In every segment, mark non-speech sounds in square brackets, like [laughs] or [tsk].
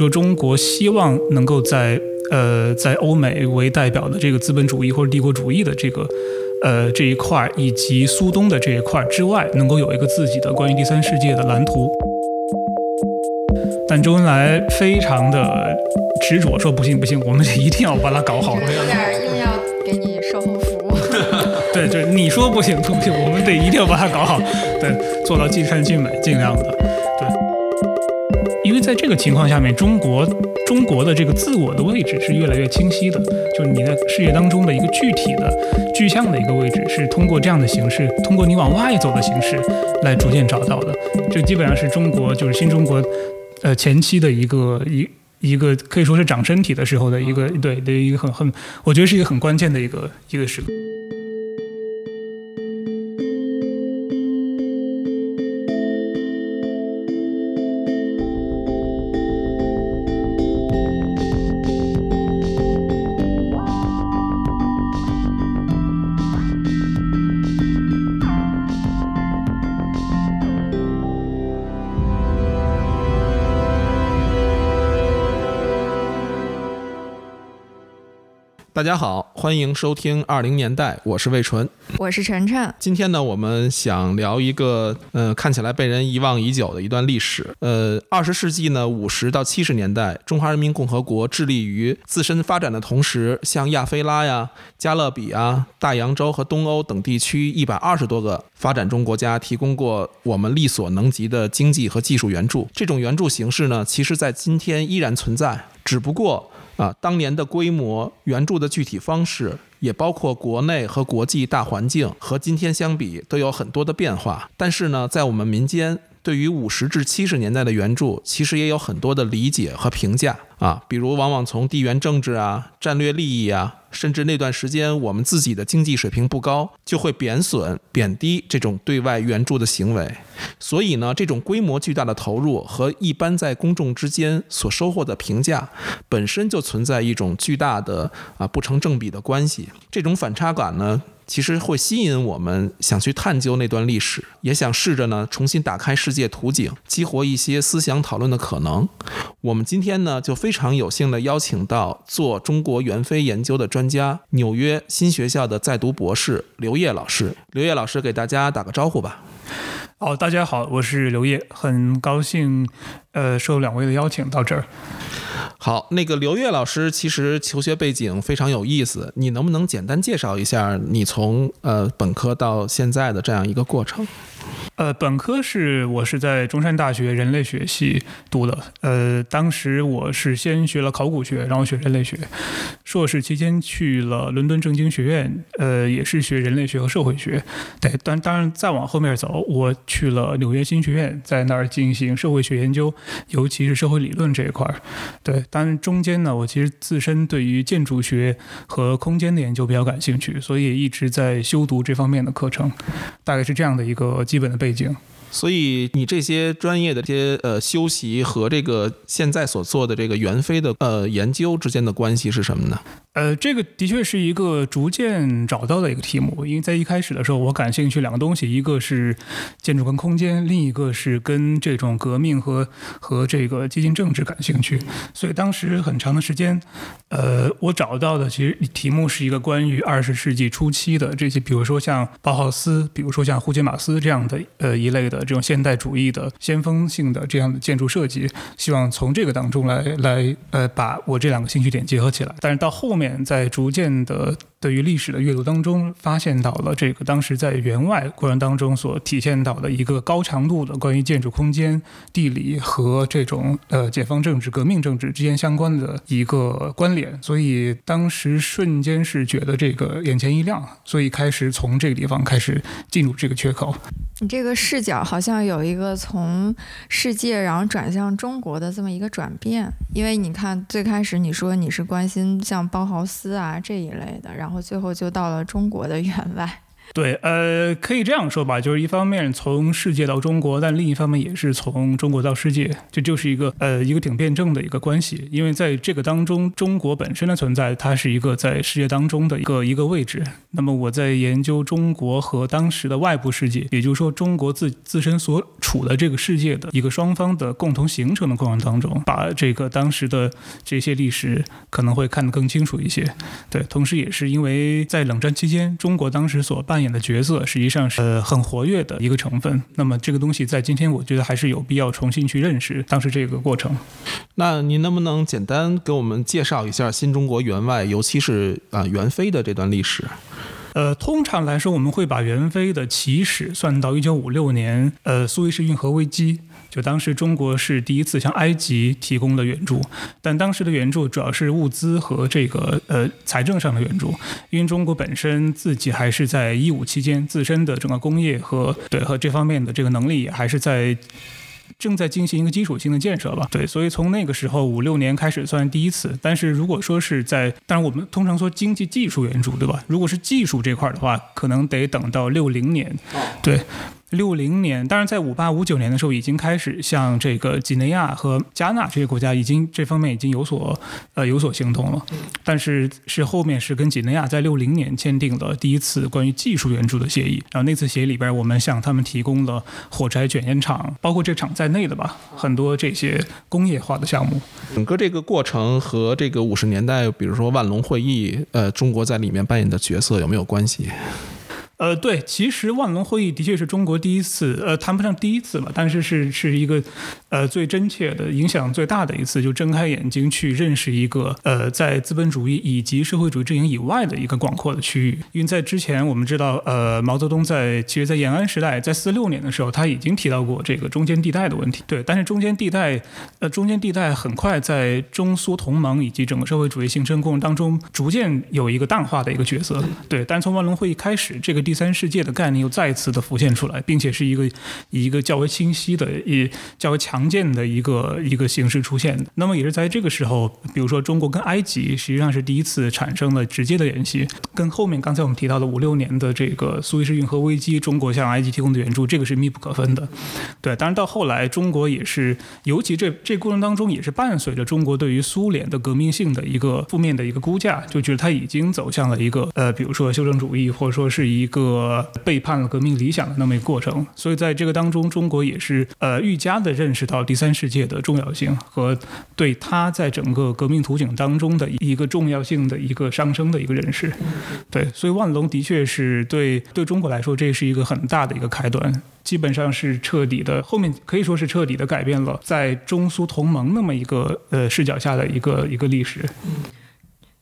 说中国希望能够在呃在欧美为代表的这个资本主义或者帝国主义的这个呃这一块儿，以及苏东的这一块儿之外，能够有一个自己的关于第三世界的蓝图。但周恩来非常的执着，说不行不行，我们一定要把它搞好。有点硬要给你售后服务。[laughs] 对，就是你说不行不行，我们得一定要把它搞好，对，做到尽善尽美，尽量的，在这个情况下面，中国中国的这个自我的位置是越来越清晰的，就是你在世界当中的一个具体的具象的一个位置，是通过这样的形式，通过你往外走的形式来逐渐找到的。这基本上是中国就是新中国。呃，前期的一个一一个可以说是长身体的时候的一个对的一个很很，我觉得是一个很关键的一个一个时刻。家好，欢迎收听二零年代，我是魏纯，我是晨晨。今天呢，我们想聊一个，呃，看起来被人遗忘已久的一段历史。呃，二十世纪呢，五十到七十年代，中华人民共和国致力于自身发展的同时，向亚非拉呀、加勒比啊、大洋洲和东欧等地区一百二十多个发展中国家提供过我们力所能及的经济和技术援助。这种援助形式呢，其实在今天依然存在，只不过。啊，当年的规模、援助的具体方式，也包括国内和国际大环境，和今天相比都有很多的变化。但是呢，在我们民间，对于五十至七十年代的援助，其实也有很多的理解和评价啊，比如往往从地缘政治啊、战略利益啊。甚至那段时间，我们自己的经济水平不高，就会贬损、贬低这种对外援助的行为。所以呢，这种规模巨大的投入和一般在公众之间所收获的评价，本身就存在一种巨大的啊不成正比的关系。这种反差感呢？其实会吸引我们想去探究那段历史，也想试着呢重新打开世界图景，激活一些思想讨论的可能。我们今天呢就非常有幸的邀请到做中国援非研究的专家，纽约新学校的在读博士刘烨老师。刘烨老师给大家打个招呼吧。哦，大家好，我是刘烨，很高兴，呃，受两位的邀请到这儿。好，那个刘烨老师其实求学背景非常有意思，你能不能简单介绍一下你从呃本科到现在的这样一个过程？呃，本科是我是在中山大学人类学系读的。呃，当时我是先学了考古学，然后学人类学。硕士期间去了伦敦政经学院，呃，也是学人类学和社会学。对，但当然再往后面走，我去了纽约新学院，在那儿进行社会学研究，尤其是社会理论这一块儿。对，当然中间呢，我其实自身对于建筑学和空间的研究比较感兴趣，所以一直在修读这方面的课程。大概是这样的一个基本的背。景，所以你这些专业的这些呃修习和这个现在所做的这个元飞的呃研究之间的关系是什么呢？呃，这个的确是一个逐渐找到的一个题目，因为在一开始的时候，我感兴趣两个东西，一个是建筑跟空间，另一个是跟这种革命和和这个激进政治感兴趣，所以当时很长的时间，呃，我找到的其实题目是一个关于二十世纪初期的这些，比如说像包豪斯，比如说像胡杰马斯这样的呃一类的这种现代主义的先锋性的这样的建筑设计，希望从这个当中来来呃把我这两个兴趣点结合起来，但是到后面。在逐渐的对于历史的阅读当中，发现到了这个当时在员外过程当中所体现到的一个高强度的关于建筑空间、地理和这种呃解放政治、革命政治之间相关的一个关联，所以当时瞬间是觉得这个眼前一亮，所以开始从这个地方开始进入这个缺口。你这个视角好像有一个从世界然后转向中国的这么一个转变，因为你看最开始你说你是关心像包豪斯啊这一类的，然后最后就到了中国的 [laughs] 员外。对，呃，可以这样说吧，就是一方面从世界到中国，但另一方面也是从中国到世界，这就是一个呃一个挺辩证的一个关系。因为在这个当中，中国本身的存在，它是一个在世界当中的一个一个位置。那么我在研究中国和当时的外部世界，也就是说中国自自身所处的这个世界的一个双方的共同形成的过程当中，把这个当时的这些历史可能会看得更清楚一些。对，同时也是因为在冷战期间，中国当时所扮演的角色实际上是呃很活跃的一个成分。那么这个东西在今天，我觉得还是有必要重新去认识当时这个过程。那您能不能简单给我们介绍一下新中国援外，尤其是啊援非的这段历史？呃，通常来说，我们会把援非的起始算到一九五六年，呃，苏伊士运河危机。就当时中国是第一次向埃及提供了援助，但当时的援助主要是物资和这个呃财政上的援助，因为中国本身自己还是在一五期间自身的整个工业和对和这方面的这个能力还是在。正在进行一个基础性的建设吧，对，所以从那个时候五六年开始算第一次。但是如果说是在，当然我们通常说经济技术援助，对吧？如果是技术这块的话，可能得等到六零年，对。六零年，当然在五八五九年的时候，已经开始向这个几内亚和加纳这些国家，已经这方面已经有所呃有所行动了。但是是后面是跟几内亚在六零年签订了第一次关于技术援助的协议，然后那次协议里边，我们向他们提供了火柴卷烟厂，包括这厂在内的吧，很多这些工业化的项目。整个这个过程和这个五十年代，比如说万隆会议，呃，中国在里面扮演的角色有没有关系？呃，对，其实万隆会议的确是中国第一次，呃，谈不上第一次吧，但是是是一个，呃，最真切的、影响最大的一次，就睁开眼睛去认识一个，呃，在资本主义以及社会主义阵营以外的一个广阔的区域。因为在之前，我们知道，呃，毛泽东在其实，在延安时代，在四六年的时候，他已经提到过这个中间地带的问题。对，但是中间地带，呃，中间地带很快在中苏同盟以及整个社会主义形成过程当中，逐渐有一个淡化的一个角色。对，但从万隆会议开始，这个。第三世界的概念又再次的浮现出来，并且是一个以一个较为清晰的、以较为强健的一个一个形式出现的。那么也是在这个时候，比如说中国跟埃及实际上是第一次产生了直接的联系，跟后面刚才我们提到的五六年的这个苏伊士运河危机，中国向埃及提供的援助，这个是密不可分的。对，当然到后来，中国也是，尤其这这过程当中也是伴随着中国对于苏联的革命性的一个负面的一个估价，就觉得它已经走向了一个呃，比如说修正主义，或者说是一个。个背叛了革命理想的那么一个过程，所以在这个当中，中国也是呃愈加的认识到第三世界的重要性和对它在整个革命图景当中的一个重要性的一个上升的一个认识。对，所以万隆的确是对对中国来说，这是一个很大的一个开端，基本上是彻底的，后面可以说是彻底的改变了在中苏同盟那么一个呃视角下的一个一个历史。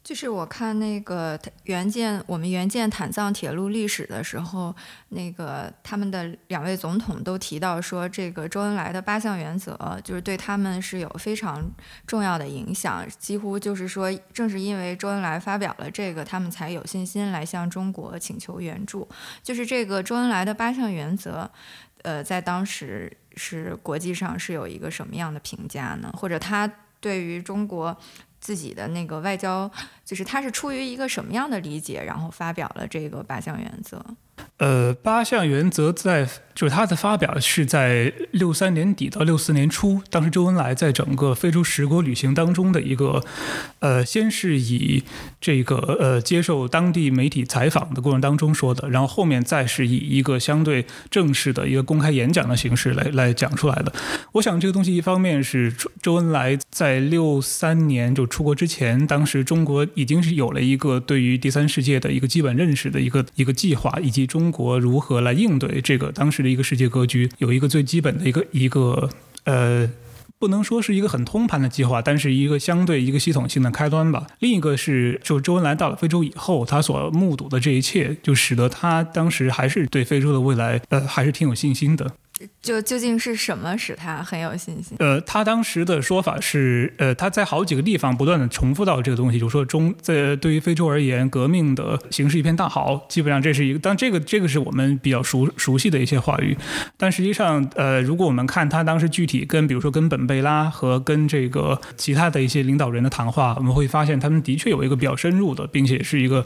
就是我看那个援建我们援建坦藏铁路历史的时候，那个他们的两位总统都提到说，这个周恩来的八项原则就是对他们是有非常重要的影响，几乎就是说，正是因为周恩来发表了这个，他们才有信心来向中国请求援助。就是这个周恩来的八项原则，呃，在当时是国际上是有一个什么样的评价呢？或者他对于中国？自己的那个外交，就是他是出于一个什么样的理解，然后发表了这个八项原则。呃，八项原则在。就是他的发表是在六三年底到六四年初，当时周恩来在整个非洲十国旅行当中的一个，呃，先是以这个呃接受当地媒体采访的过程当中说的，然后后面再是以一个相对正式的一个公开演讲的形式来来讲出来的。我想这个东西一方面是周恩来在六三年就出国之前，当时中国已经是有了一个对于第三世界的一个基本认识的一个一个计划，以及中国如何来应对这个当时的。一个世界格局有一个最基本的一个一个呃，不能说是一个很通盘的计划，但是一个相对一个系统性的开端吧。另一个是，就周恩来到了非洲以后，他所目睹的这一切，就使得他当时还是对非洲的未来呃还是挺有信心的。就究竟是什么使他很有信心？呃，他当时的说法是，呃，他在好几个地方不断的重复到这个东西，就是说中在对于非洲而言，革命的形势一片大好，基本上这是一个，当这个这个是我们比较熟熟悉的一些话语，但实际上，呃，如果我们看他当时具体跟比如说跟本贝拉和跟这个其他的一些领导人的谈话，我们会发现他们的确有一个比较深入的，并且是一个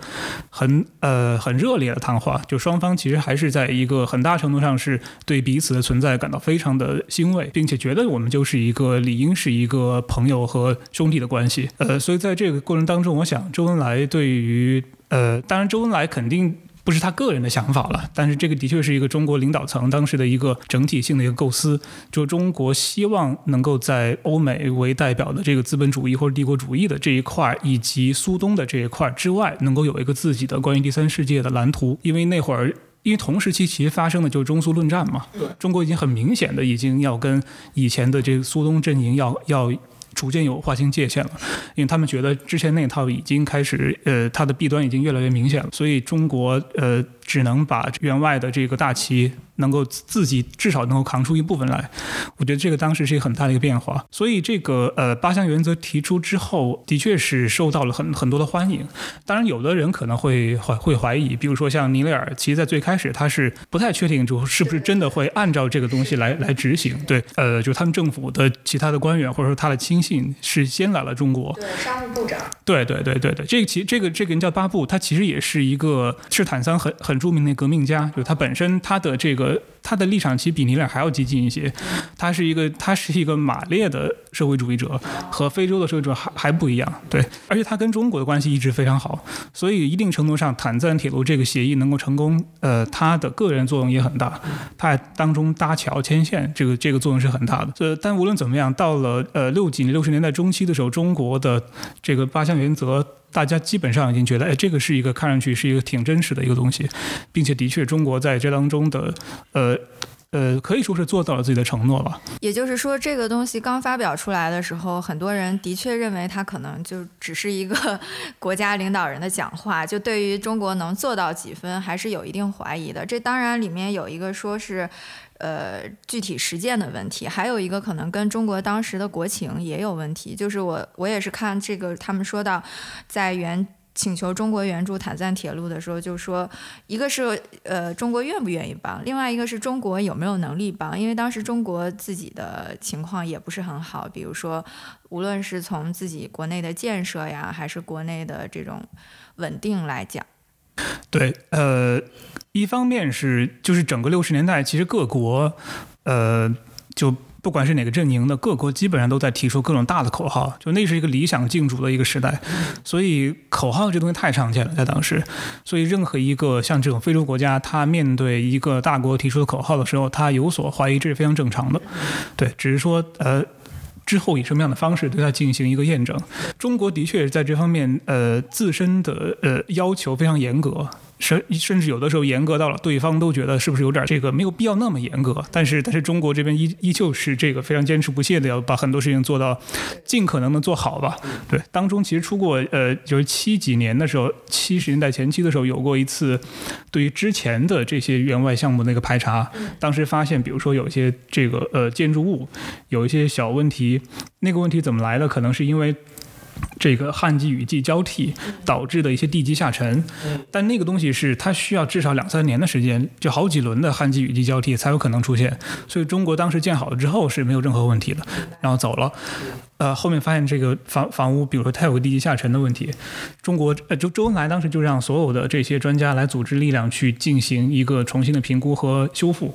很呃很热烈的谈话，就双方其实还是在一个很大程度上是对彼此存在感到非常的欣慰，并且觉得我们就是一个理应是一个朋友和兄弟的关系。呃，所以在这个过程当中，我想周恩来对于呃，当然周恩来肯定。不是他个人的想法了，但是这个的确是一个中国领导层当时的一个整体性的一个构思，就中国希望能够在欧美为代表的这个资本主义或者帝国主义的这一块，以及苏东的这一块之外，能够有一个自己的关于第三世界的蓝图，因为那会儿。因为同时期其实发生的就是中苏论战嘛，中国已经很明显的已经要跟以前的这个苏东阵营要要逐渐有划清界限了，因为他们觉得之前那套已经开始，呃，它的弊端已经越来越明显了，所以中国呃只能把员外的这个大旗能够自己至少能够扛出一部分来，我觉得这个当时是一个很大的一个变化，所以这个呃八项原则提出之后，的确是受到了很很多的欢迎。当然，有的人可能会怀会怀疑，比如说像尼雷尔，其实在最开始他是不太确定，就是不是真的会按照这个东西来来执行。对，呃，就他们政府的其他的官员或者说他的亲信是先来了中国。对，商务部长。对对对对对，这个其这个这个人叫巴布，他其实也是一个是坦桑很很很著名的革命家，就他本身他的这个他的立场其实比尼勒还要激进一些，他是一个他是一个马列的社会主义者，和非洲的社会主义者还还不一样，对，而且他跟中国的关系一直非常好，所以一定程度上坦赞铁路这个协议能够成功，呃，他的个人作用也很大，他当中搭桥牵线，这个这个作用是很大的。呃，但无论怎么样，到了呃六几年六十年代中期的时候，中国的这个八项原则。大家基本上已经觉得，哎，这个是一个看上去是一个挺真实的一个东西，并且的确，中国在这当中的，呃，呃，可以说是做到了自己的承诺吧。也就是说，这个东西刚发表出来的时候，很多人的确认为它可能就只是一个国家领导人的讲话，就对于中国能做到几分，还是有一定怀疑的。这当然里面有一个说是。呃，具体实践的问题，还有一个可能跟中国当时的国情也有问题。就是我我也是看这个，他们说到在援请求中国援助坦赞铁路的时候，就说一个是呃中国愿不愿意帮，另外一个是中国有没有能力帮。因为当时中国自己的情况也不是很好，比如说无论是从自己国内的建设呀，还是国内的这种稳定来讲。对，呃，一方面是就是整个六十年代，其实各国，呃，就不管是哪个阵营的各国，基本上都在提出各种大的口号，就那是一个理想竞逐的一个时代，所以口号这东西太常见了，在当时，所以任何一个像这种非洲国家，他面对一个大国提出的口号的时候，他有所怀疑，这是非常正常的，对，只是说，呃。之后以什么样的方式对它进行一个验证？中国的确在这方面，呃，自身的呃要求非常严格。甚甚至有的时候严格到了对方都觉得是不是有点这个没有必要那么严格，但是但是中国这边依依旧是这个非常坚持不懈的要把很多事情做到尽可能的做好吧。对，当中其实出过呃就是七几年的时候，七十年代前期的时候有过一次对于之前的这些援外项目那个排查，当时发现比如说有一些这个呃建筑物有一些小问题，那个问题怎么来的？可能是因为。这个旱季雨季交替导致的一些地基下沉，但那个东西是它需要至少两三年的时间，就好几轮的旱季雨季交替才有可能出现。所以中国当时建好了之后是没有任何问题的，然后走了。呃，后面发现这个房房屋，比如说它有个地基下沉的问题，中国呃，就周恩来当时就让所有的这些专家来组织力量去进行一个重新的评估和修复，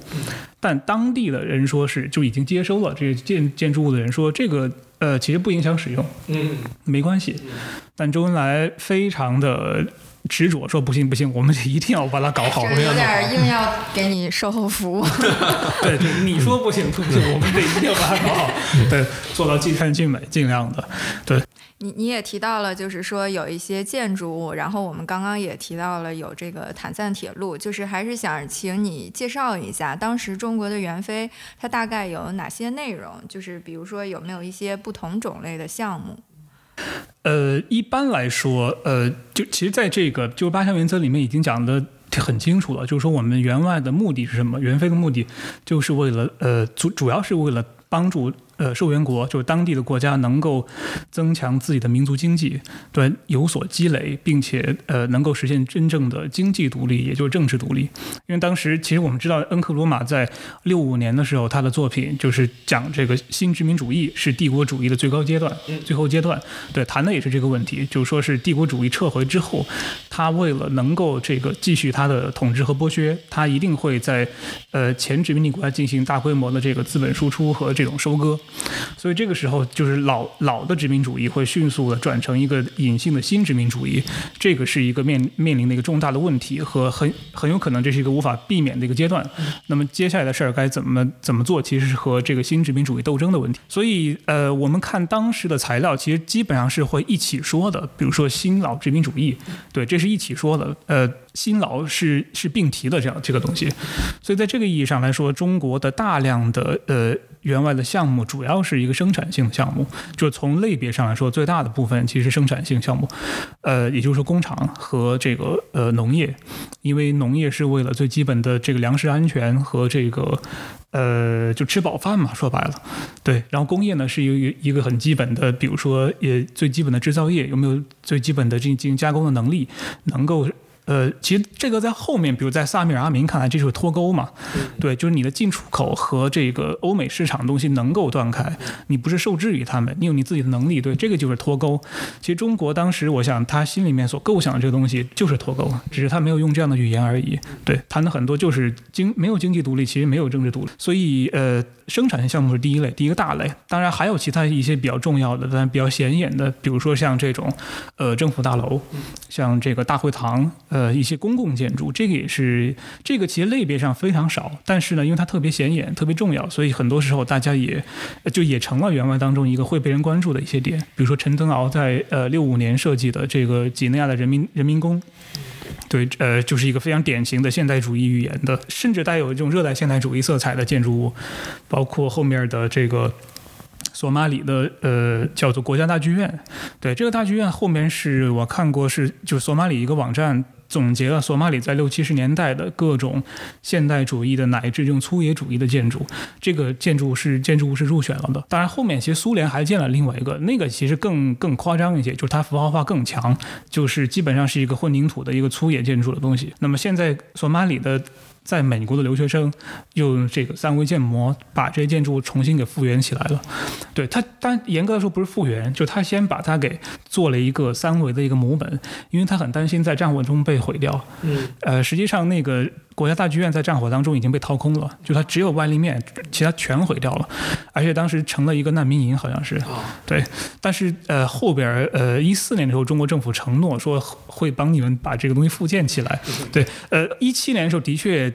但当地的人说是就已经接收了这个建建筑物的人说这个。呃，其实不影响使用，嗯，没关系。但周恩来非常的执着，说不行不行，我们一定要把它搞好。有点硬要给你售后服务。[laughs] 对对，你说不行不行，我们得一定要把它搞好，[laughs] 对，做到尽善尽美，尽量的，对。你你也提到了，就是说有一些建筑物，然后我们刚刚也提到了有这个坦赞铁路，就是还是想请你介绍一下当时中国的援非它大概有哪些内容，就是比如说有没有一些不同种类的项目。呃，一般来说，呃，就其实在这个就八项原则里面已经讲的。很清楚了，就是说我们援外的目的是什么？援非的目的就是为了呃主主要是为了帮助。呃，受援国就是当地的国家能够增强自己的民族经济，对有所积累，并且呃能够实现真正的经济独立，也就是政治独立。因为当时其实我们知道，恩克罗马在六五年的时候，他的作品就是讲这个新殖民主义是帝国主义的最高阶段、最后阶段。对，谈的也是这个问题，就是说是帝国主义撤回之后，他为了能够这个继续他的统治和剥削，他一定会在呃前殖民地国家进行大规模的这个资本输出和这种收割。所以这个时候，就是老老的殖民主义会迅速的转成一个隐性的新殖民主义，这个是一个面面临的一个重大的问题和很很有可能这是一个无法避免的一个阶段。那么接下来的事儿该怎么怎么做，其实是和这个新殖民主义斗争的问题。所以呃，我们看当时的材料，其实基本上是会一起说的，比如说新老殖民主义，对，这是一起说的。呃，辛劳是是并提的这样这个东西。所以在这个意义上来说，中国的大量的呃。员外的项目主要是一个生产性项目，就从类别上来说，最大的部分其实生产性项目，呃，也就是说工厂和这个呃农业，因为农业是为了最基本的这个粮食安全和这个呃就吃饱饭嘛，说白了，对。然后工业呢是一一个很基本的，比如说也最基本的制造业有没有最基本的进进行加工的能力，能够。呃，其实这个在后面，比如在萨米尔阿明看来，这就是脱钩嘛。对，就是你的进出口和这个欧美市场的东西能够断开，你不是受制于他们，你有你自己的能力。对，这个就是脱钩。其实中国当时，我想他心里面所构想的这个东西就是脱钩，只是他没有用这样的语言而已。对，谈的很多就是经没有经济独立，其实没有政治独立。所以，呃，生产性项目是第一类，第一个大类。当然还有其他一些比较重要的，但比较显眼的，比如说像这种，呃，政府大楼，像这个大会堂。呃，呃一些公共建筑，这个也是这个其实类别上非常少，但是呢，因为它特别显眼、特别重要，所以很多时候大家也就也成了员外当中一个会被人关注的一些点。比如说陈登敖在呃六五年设计的这个几内亚的人民人民宫，对，呃，就是一个非常典型的现代主义语言的，甚至带有这种热带现代主义色彩的建筑物，包括后面的这个。索马里的呃叫做国家大剧院，对这个大剧院后面是我看过是就是索马里一个网站总结了索马里在六七十年代的各种现代主义的乃至这种粗野主义的建筑，这个建筑是建筑物是入选了的。当然后面其实苏联还建了另外一个，那个其实更更夸张一些，就是它符号化更强，就是基本上是一个混凝土的一个粗野建筑的东西。那么现在索马里的。在美国的留学生用这个三维建模把这些建筑重新给复原起来了。对他，但严格来说不是复原，就他先把它给做了一个三维的一个模本，因为他很担心在战火中被毁掉。嗯，呃，实际上那个。国家大剧院在战火当中已经被掏空了，就它只有外立面，其他全毁掉了，而且当时成了一个难民营，好像是。对，但是呃后边呃一四年的时候，中国政府承诺说会帮你们把这个东西复建起来。对，呃一七年的时候的确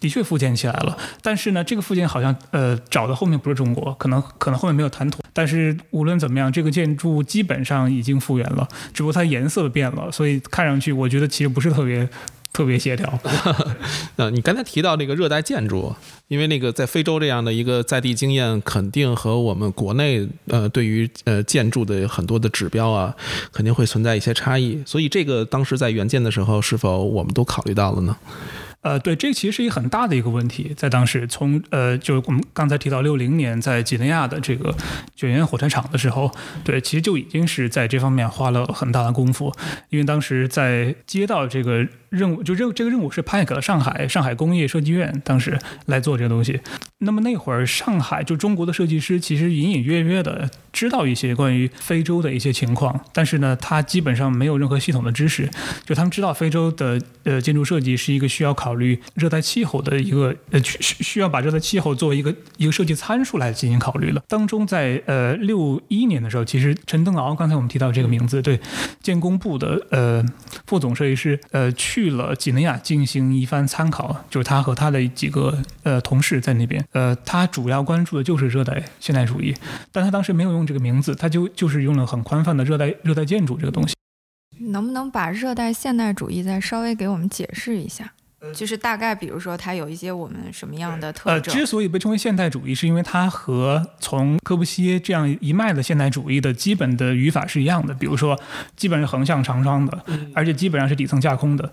的确复建起来了，但是呢这个复建好像呃找的后面不是中国，可能可能后面没有谈妥。但是无论怎么样，这个建筑基本上已经复原了，只不过它颜色变了，所以看上去我觉得其实不是特别。特别协调。[laughs] 那你刚才提到那个热带建筑，因为那个在非洲这样的一个在地经验，肯定和我们国内呃对于呃建筑的很多的指标啊，肯定会存在一些差异。所以这个当时在援建的时候，是否我们都考虑到了呢？呃，对，这其实是一个很大的一个问题，在当时，从呃，就我们刚才提到六零年在几内亚的这个卷烟火柴厂的时候，对，其实就已经是在这方面花了很大的功夫，因为当时在接到这个任务，就任这个任务是派给了上海上海工业设计院，当时来做这个东西。那么那会儿上海就中国的设计师其实隐隐约约的知道一些关于非洲的一些情况，但是呢，他基本上没有任何系统的知识，就他们知道非洲的呃建筑设计是一个需要考。虑热带气候的一个呃需需要把热带气候作为一个一个设计参数来进行考虑了。当中在呃六一年的时候，其实陈登敖刚才我们提到这个名字，对建工部的呃副总设计师呃去去了几内亚进行一番参考，就是他和他的几个呃同事在那边，呃他主要关注的就是热带现代主义，但他当时没有用这个名字，他就就是用了很宽泛的热带热带建筑这个东西。能不能把热带现代主义再稍微给我们解释一下？就是大概比如说它有一些我们什么样的特呃，征？之所以被称为现代主义，是因为它和从柯布西耶这样一脉的现代主义的基本的语法是一样的。比如说，基本是横向长窗的，而且基本上是底层架空的，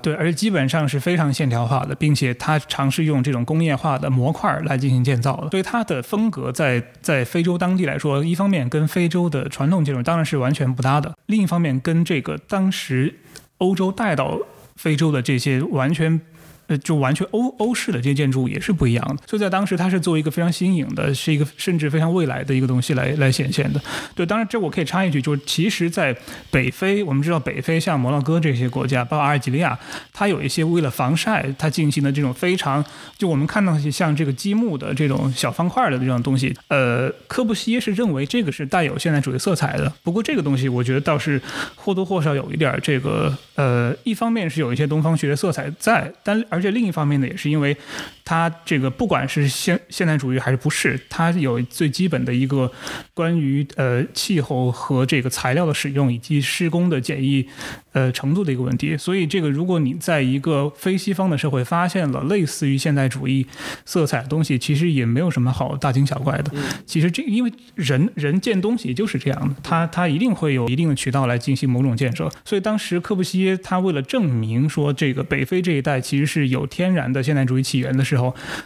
对，而且基本上是非常线条化的，并且它尝试用这种工业化的模块来进行建造的。所以它的风格在在非洲当地来说，一方面跟非洲的传统建筑当然是完全不搭的，另一方面跟这个当时欧洲带到非洲的这些完全。呃，就完全欧欧式的这些建筑也是不一样的，所以在当时它是作为一个非常新颖的，是一个甚至非常未来的一个东西来来显现的。对，当然这我可以插一句，就是其实，在北非，我们知道北非像摩洛哥这些国家，包括阿尔及利亚，它有一些为了防晒，它进行的这种非常，就我们看到像这个积木的这种小方块的这种东西，呃，科布西耶是认为这个是带有现代主义色彩的。不过这个东西，我觉得倒是或多或少有一点这个，呃，一方面是有一些东方学的色彩在，但而且另一方面呢，也是因为它这个不管是现现代主义还是不是，它有最基本的一个关于呃气候和这个材料的使用以及施工的简易呃程度的一个问题。所以这个如果你在一个非西方的社会发现了类似于现代主义色彩的东西，其实也没有什么好大惊小怪的。其实这因为人人建东西就是这样的，他他一定会有一定的渠道来进行某种建设。所以当时科布西耶他为了证明说这个北非这一带其实是有天然的现代主义起源的时候，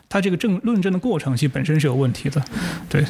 他这个证论证的过程其实本身是有问题的。对，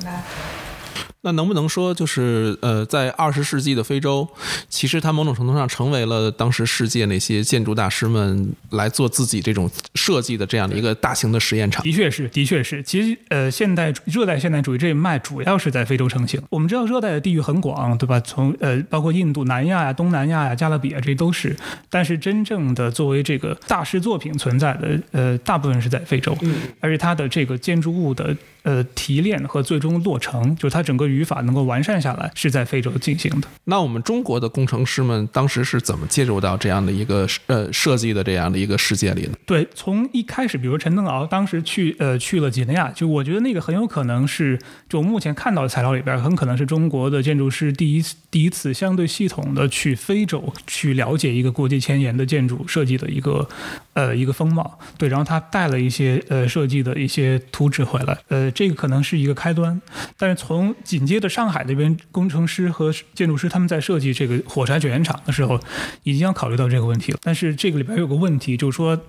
那能不能说，就是呃，在二十世纪的非洲，其实它某种程度上成为了当时世界那些建筑大师们来做自己这种设计的这样的一个大型的实验场？的确是，的确是。其实呃，现代热带现代主义这一脉主要是在非洲成型。我们知道热带的地域很广，对吧？从呃，包括印度、南亚呀、东南亚呀、加勒比啊，这都是。但是真正的作为这个大师作品存在的，呃，大部分是在非洲，而且它的这个建筑物的。呃，提炼和最终落成，就是它整个语法能够完善下来，是在非洲进行的。那我们中国的工程师们当时是怎么介入到这样的一个呃设计的这样的一个世界里呢？对，从一开始，比如陈登敖当时去呃去了几内亚，就我觉得那个很有可能是，就目前看到的材料里边，很可能是中国的建筑师第一次第一次相对系统的去非洲去了解一个国际前沿的建筑设计的一个呃一个风貌。对，然后他带了一些呃设计的一些图纸回来，呃。这个可能是一个开端，但是从紧接着上海那边工程师和建筑师他们在设计这个火柴卷烟厂的时候，已经要考虑到这个问题了。但是这个里边有个问题，就是说，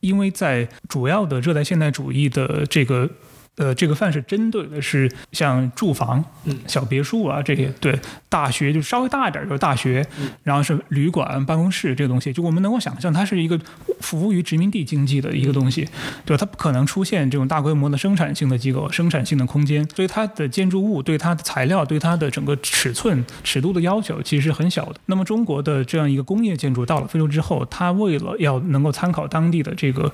因为在主要的热带现代主义的这个。呃，这个范式针对的是像住房、小别墅啊这些，对，大学就稍微大一点就是大学，然后是旅馆、办公室这个东西，就我们能够想象它是一个服务于殖民地经济的一个东西，对吧？它不可能出现这种大规模的生产性的机构、生产性的空间，所以它的建筑物对它的材料、对它的整个尺寸、尺度的要求其实是很小的。那么中国的这样一个工业建筑到了非洲之后，它为了要能够参考当地的这个，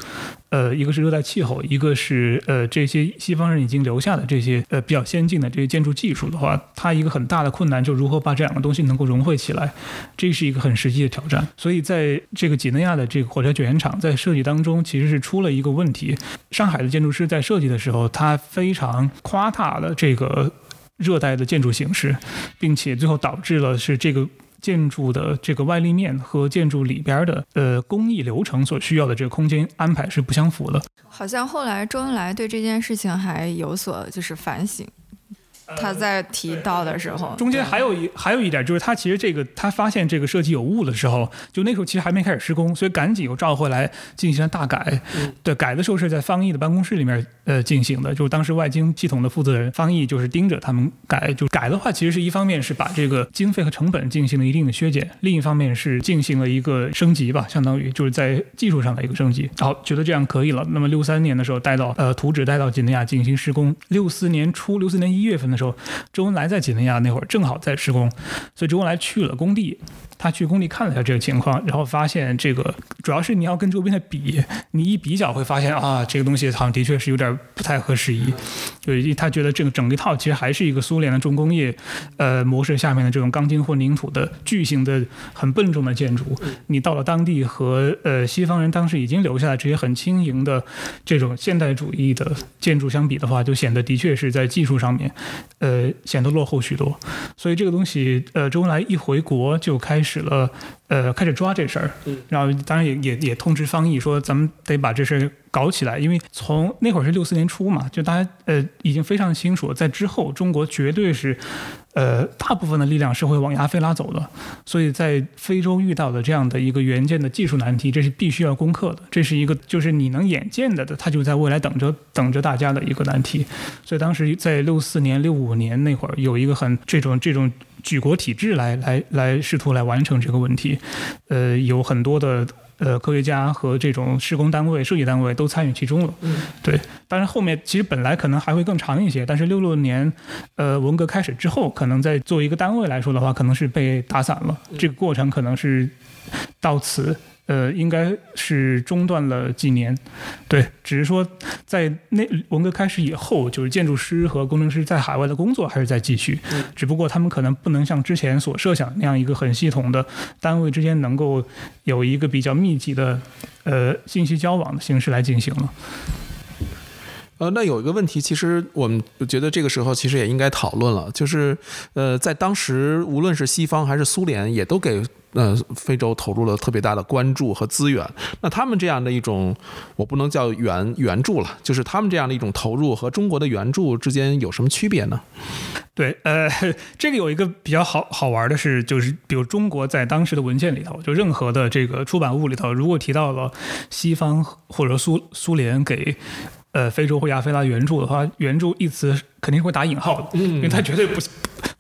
呃，一个是热带气候，一个是呃这些西方人已经留下的这些呃比较先进的这些建筑技术的话，它一个很大的困难就如何把这两个东西能够融汇起来，这是一个很实际的挑战。所以在这个几内亚的这个火车卷烟厂在设计当中，其实是出了一个问题。上海的建筑师在设计的时候，他非常夸大了这个热带的建筑形式，并且最后导致了是这个。建筑的这个外立面和建筑里边的呃工艺流程所需要的这个空间安排是不相符的。好像后来周恩来对这件事情还有所就是反省。他在提到的时候，中间还有一还有一点就是他其实这个他发现这个设计有误的时候，就那时候其实还没开始施工，所以赶紧又召回来进行了大改。对，改的时候是在方毅的办公室里面呃进行的，就是当时外经系统的负责人方毅就是盯着他们改。就改的话，其实是一方面是把这个经费和成本进行了一定的削减，另一方面是进行了一个升级吧，相当于就是在技术上的一个升级。好，觉得这样可以了。那么六三年的时候带到呃图纸带到几内亚进行施工，六四年初六四年一月份的。时候，周恩来在几内亚那会儿正好在施工，所以周恩来去了工地。他去工地看了一下这个情况，然后发现这个主要是你要跟周边的比，你一比较会发现啊，这个东西好像的确是有点不太合时宜。就他觉得这个整一套其实还是一个苏联的重工业呃模式下面的这种钢筋混凝土的巨型的很笨重的建筑。你到了当地和呃西方人当时已经留下的这些很轻盈的这种现代主义的建筑相比的话，就显得的确是在技术上面。呃，显得落后许多。所以这个东西，呃，周恩来一回国就开始了，呃，开始抓这事儿。然后当然也也也通知方毅说，咱们得把这事儿搞起来，因为从那会儿是六四年初嘛，就大家呃已经非常清楚，在之后中国绝对是。呃，大部分的力量是会往亚非拉走的，所以在非洲遇到的这样的一个元件的技术难题，这是必须要攻克的。这是一个就是你能眼见的的，它就在未来等着等着大家的一个难题。所以当时在六四年、六五年那会儿，有一个很这种这种举国体制来来来试图来完成这个问题，呃，有很多的。呃，科学家和这种施工单位、设计单位都参与其中了。嗯，对。当然，后面其实本来可能还会更长一些，但是六六年，呃，文革开始之后，可能在作为一个单位来说的话，可能是被打散了。这个过程可能是到此。呃，应该是中断了几年，对，只是说在那文革开始以后，就是建筑师和工程师在海外的工作还是在继续，只不过他们可能不能像之前所设想那样一个很系统的单位之间能够有一个比较密集的呃信息交往的形式来进行了。呃，那有一个问题，其实我们觉得这个时候其实也应该讨论了，就是呃，在当时无论是西方还是苏联，也都给。呃，非洲投入了特别大的关注和资源。那他们这样的一种，我不能叫援援助了，就是他们这样的一种投入和中国的援助之间有什么区别呢？对，呃，[laughs] 这个有一个比较好好玩的是，就是比如中国在当时的文件里头，就任何的这个出版物里头，如果提到了西方或者苏苏联给呃非洲或亚非拉援助的话，援助一词肯定会打引号的，因为他绝对不。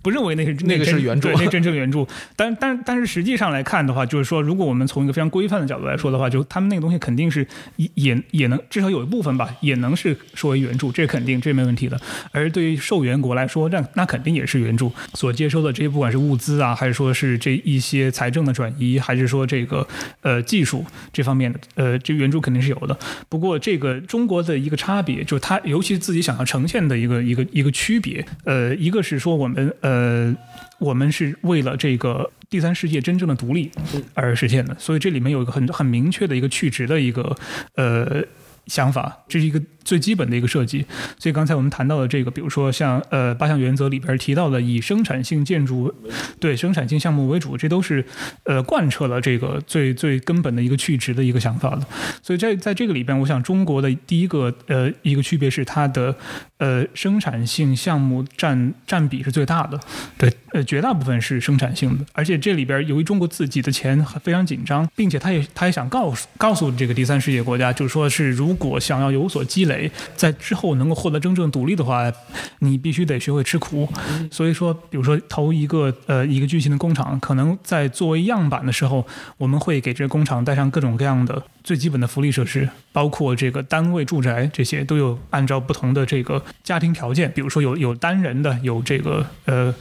不认为那是那个是援助，对，那真正援助。但但但是实际上来看的话，就是说，如果我们从一个非常规范的角度来说的话，就他们那个东西肯定是也也也能至少有一部分吧，也能是说为援助，这肯定这没问题的。而对于受援国来说，那那肯定也是援助，所接收的这些不管是物资啊，还是说是这一些财政的转移，还是说这个呃技术这方面的呃这援助肯定是有的。不过这个中国的一个差别，就是它尤其自己想要呈现的一个一个一个区别，呃，一个是说我们呃。呃，我们是为了这个第三世界真正的独立而实现的，所以这里面有一个很很明确的一个去值的一个呃想法，这是一个。最基本的一个设计，所以刚才我们谈到的这个，比如说像呃八项原则里边提到的以生产性建筑对生产性项目为主，这都是呃贯彻了这个最最根本的一个去值的一个想法的。所以在在这个里边，我想中国的第一个呃一个区别是它的呃生产性项目占占比是最大的，对呃绝大部分是生产性的，而且这里边由于中国自己的钱非常紧张，并且他也他也想告诉告诉这个第三世界国家，就是说是如果想要有所积累。在之后能够获得真正独立的话，你必须得学会吃苦。所以说，比如说投一个呃一个巨型的工厂，可能在作为样板的时候，我们会给这个工厂带上各种各样的最基本的福利设施，包括这个单位住宅这些都有按照不同的这个家庭条件，比如说有有单人的，有这个呃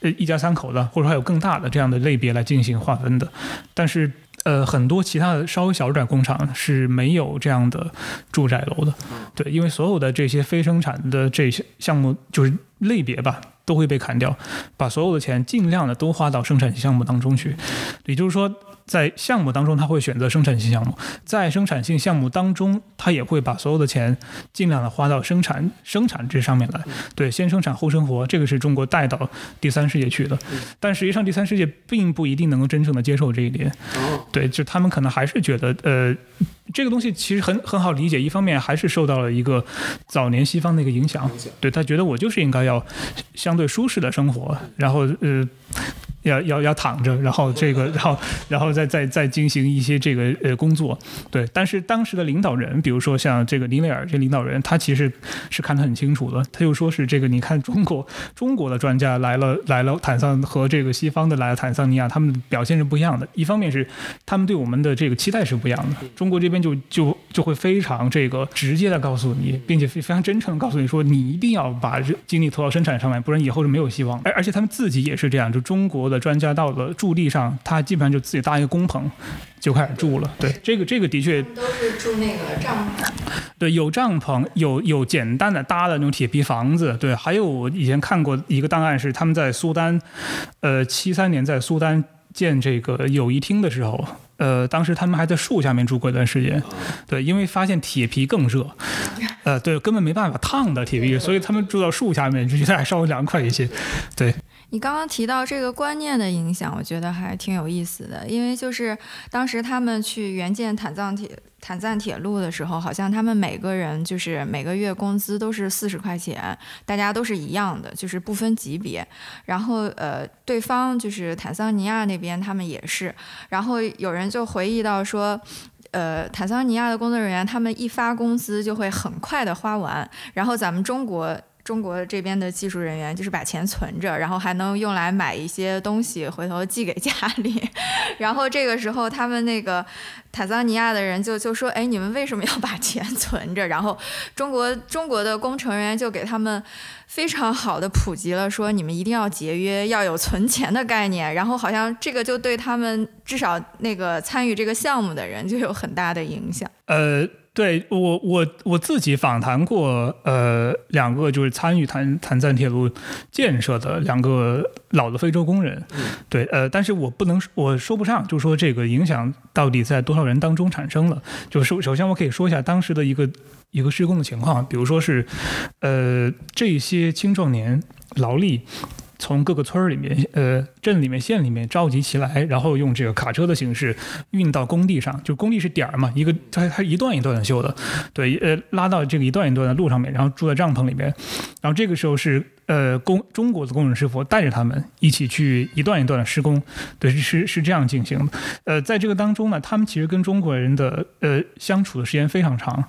呃一家三口的，或者还有更大的这样的类别来进行划分的，但是。呃，很多其他的稍微小一点工厂是没有这样的住宅楼的，对，因为所有的这些非生产的这些项目就是类别吧，都会被砍掉，把所有的钱尽量的都花到生产项目当中去，也就是说。在项目当中，他会选择生产性项目；在生产性项目当中，他也会把所有的钱尽量的花到生产生产这上面来。对，先生产后生活，这个是中国带到第三世界去的。但实际上，第三世界并不一定能够真正的接受这一点。对，就他们可能还是觉得，呃，这个东西其实很很好理解。一方面，还是受到了一个早年西方的一个影响。对他觉得我就是应该要相对舒适的生活，然后呃。要要要躺着，然后这个，然后然后再再再进行一些这个呃工作，对。但是当时的领导人，比如说像这个尼雷尔这领导人，他其实是看得很清楚的。他就说是这个，你看中国中国的专家来了来了坦桑和这个西方的来了坦桑尼亚，他们表现是不一样的。一方面是他们对我们的这个期待是不一样的，中国这边就就就会非常这个直接的告诉你，并且非常真诚的告诉你说，你一定要把精力投到生产上面，不然以后是没有希望。而而且他们自己也是这样，就中国的。专家到了驻地上，他基本上就自己搭一个工棚，就开始住了。对，这个这个的确都是住那个帐篷。对，有帐篷，有有简单的搭的那种铁皮房子。对，还有我以前看过一个档案，是他们在苏丹，呃，七三年在苏丹。建这个友谊厅的时候，呃，当时他们还在树下面住过一段时间，对，因为发现铁皮更热，呃，对，根本没办法烫的铁皮，所以他们住到树下面就觉得还稍微凉快一些，对。你刚刚提到这个观念的影响，我觉得还挺有意思的，因为就是当时他们去援建坦藏铁坦赞铁路的时候，好像他们每个人就是每个月工资都是四十块钱，大家都是一样的，就是不分级别。然后呃，对方就是坦桑尼亚那边他们也是，然后有人就回忆到说。呃，坦桑尼亚的工作人员，他们一发工资就会很快的花完，然后咱们中国。中国这边的技术人员 [laughs] 就是把钱存着，然后还能用来买一些东西，回头寄给家里。[laughs] 然后这个时候，他们那个坦桑尼亚的人就就说：“哎，你们为什么要把钱存着？”然后中国中国的工程人员就给他们非常好的普及了，说你们一定要节约，要有存钱的概念。然后好像这个就对他们至少那个参与这个项目的人就有很大的影响。呃。对我我我自己访谈过，呃，两个就是参与坦坦赞铁路建设的两个老的非洲工人，对，呃，但是我不能我说不上，就说这个影响到底在多少人当中产生了。就是首先我可以说一下当时的一个一个施工的情况，比如说是，呃，这些青壮年劳力。从各个村儿里面、呃镇里面、县里面召集起来，然后用这个卡车的形式运到工地上。就工地是点儿嘛，一个它它一段一段的修的，对，呃，拉到这个一段一段的路上面，然后住在帐篷里面。然后这个时候是。呃，工中国的工人师傅带着他们一起去一段一段的施工，对，是是这样进行的。呃，在这个当中呢，他们其实跟中国人的呃相处的时间非常长，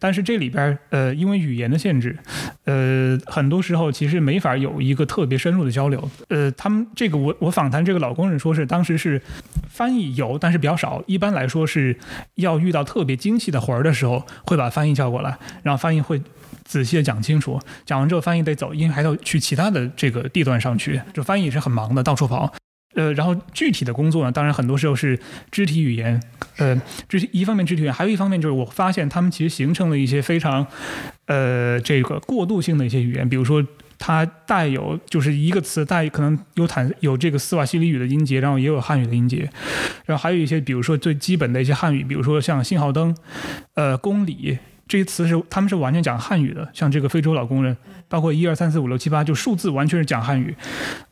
但是这里边呃因为语言的限制，呃很多时候其实没法有一个特别深入的交流。[laughs] 呃，他们这个我我访谈这个老工人说是当时是翻译有，但是比较少。一般来说是要遇到特别精细的活儿的时候，会把翻译叫过来，然后翻译会。仔细的讲清楚，讲完之后翻译得走，因为还要去其他的这个地段上去，就翻译是很忙的，到处跑。呃，然后具体的工作呢，当然很多时候是肢体语言，呃，肢体一方面肢体语言，还有一方面就是我发现他们其实形成了一些非常，呃，这个过渡性的一些语言，比如说它带有就是一个词带可能有坦有这个斯瓦西里语的音节，然后也有汉语的音节，然后还有一些比如说最基本的一些汉语，比如说像信号灯，呃，公里。这些词是他们是完全讲汉语的，像这个非洲老工人，包括一二三四五六七八，就数字完全是讲汉语，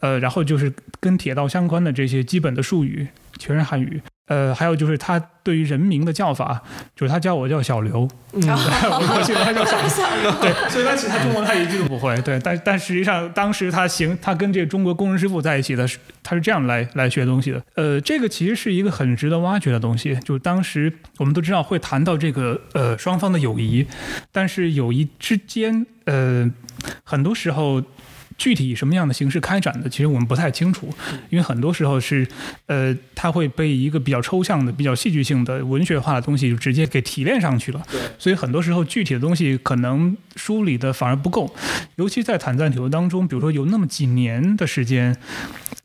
呃，然后就是跟铁道相关的这些基本的术语全是汉语。呃，还有就是他对于人名的叫法，就是他叫我叫小刘，嗯，[laughs] 我记得他叫小刘，[laughs] 对，所以他其实他中文他一句都不会，对，但但实际上当时他行，他跟这个中国工人师傅在一起的，他是这样来来学东西的。呃，这个其实是一个很值得挖掘的东西，就是当时我们都知道会谈到这个呃双方的友谊，但是友谊之间，呃，很多时候。具体以什么样的形式开展的，其实我们不太清楚，因为很多时候是，呃，它会被一个比较抽象的、比较戏剧性的、文学化的东西就直接给提炼上去了。所以很多时候具体的东西可能梳理的反而不够，尤其在坦赞铁路当中，比如说有那么几年的时间。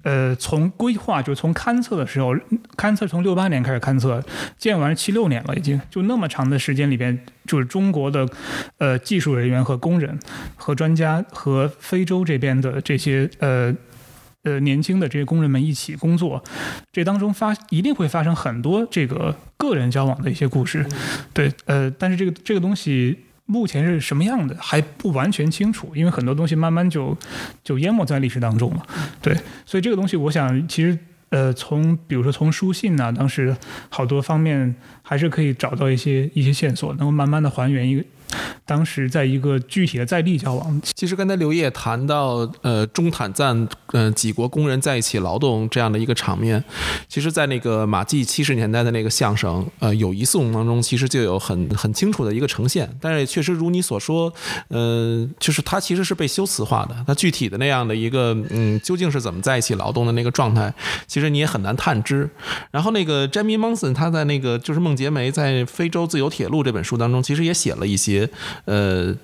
呃，从规划就从勘测的时候，勘测从六八年开始勘测，建完七六年了，已经就那么长的时间里边，就是中国的呃技术人员和工人和专家和非洲这边的这些呃呃年轻的这些工人们一起工作，这当中发一定会发生很多这个个人交往的一些故事，对，呃，但是这个这个东西。目前是什么样的还不完全清楚，因为很多东西慢慢就就淹没在历史当中了。对，所以这个东西，我想其实呃，从比如说从书信啊，当时好多方面还是可以找到一些一些线索，能够慢慢的还原一个。当时在一个具体的在地交往，其实刚才刘烨谈到，呃，中坦赞，嗯，几国工人在一起劳动这样的一个场面，其实，在那个马季七十年代的那个相声，呃，友谊颂当中，其实就有很很清楚的一个呈现。但是，确实如你所说，呃，就是它其实是被修辞化的。那具体的那样的一个，嗯，究竟是怎么在一起劳动的那个状态，其实你也很难探知。然后，那个 Jamie Monson 他在那个就是孟杰梅在《非洲自由铁路》这本书当中，其实也写了一些。呃，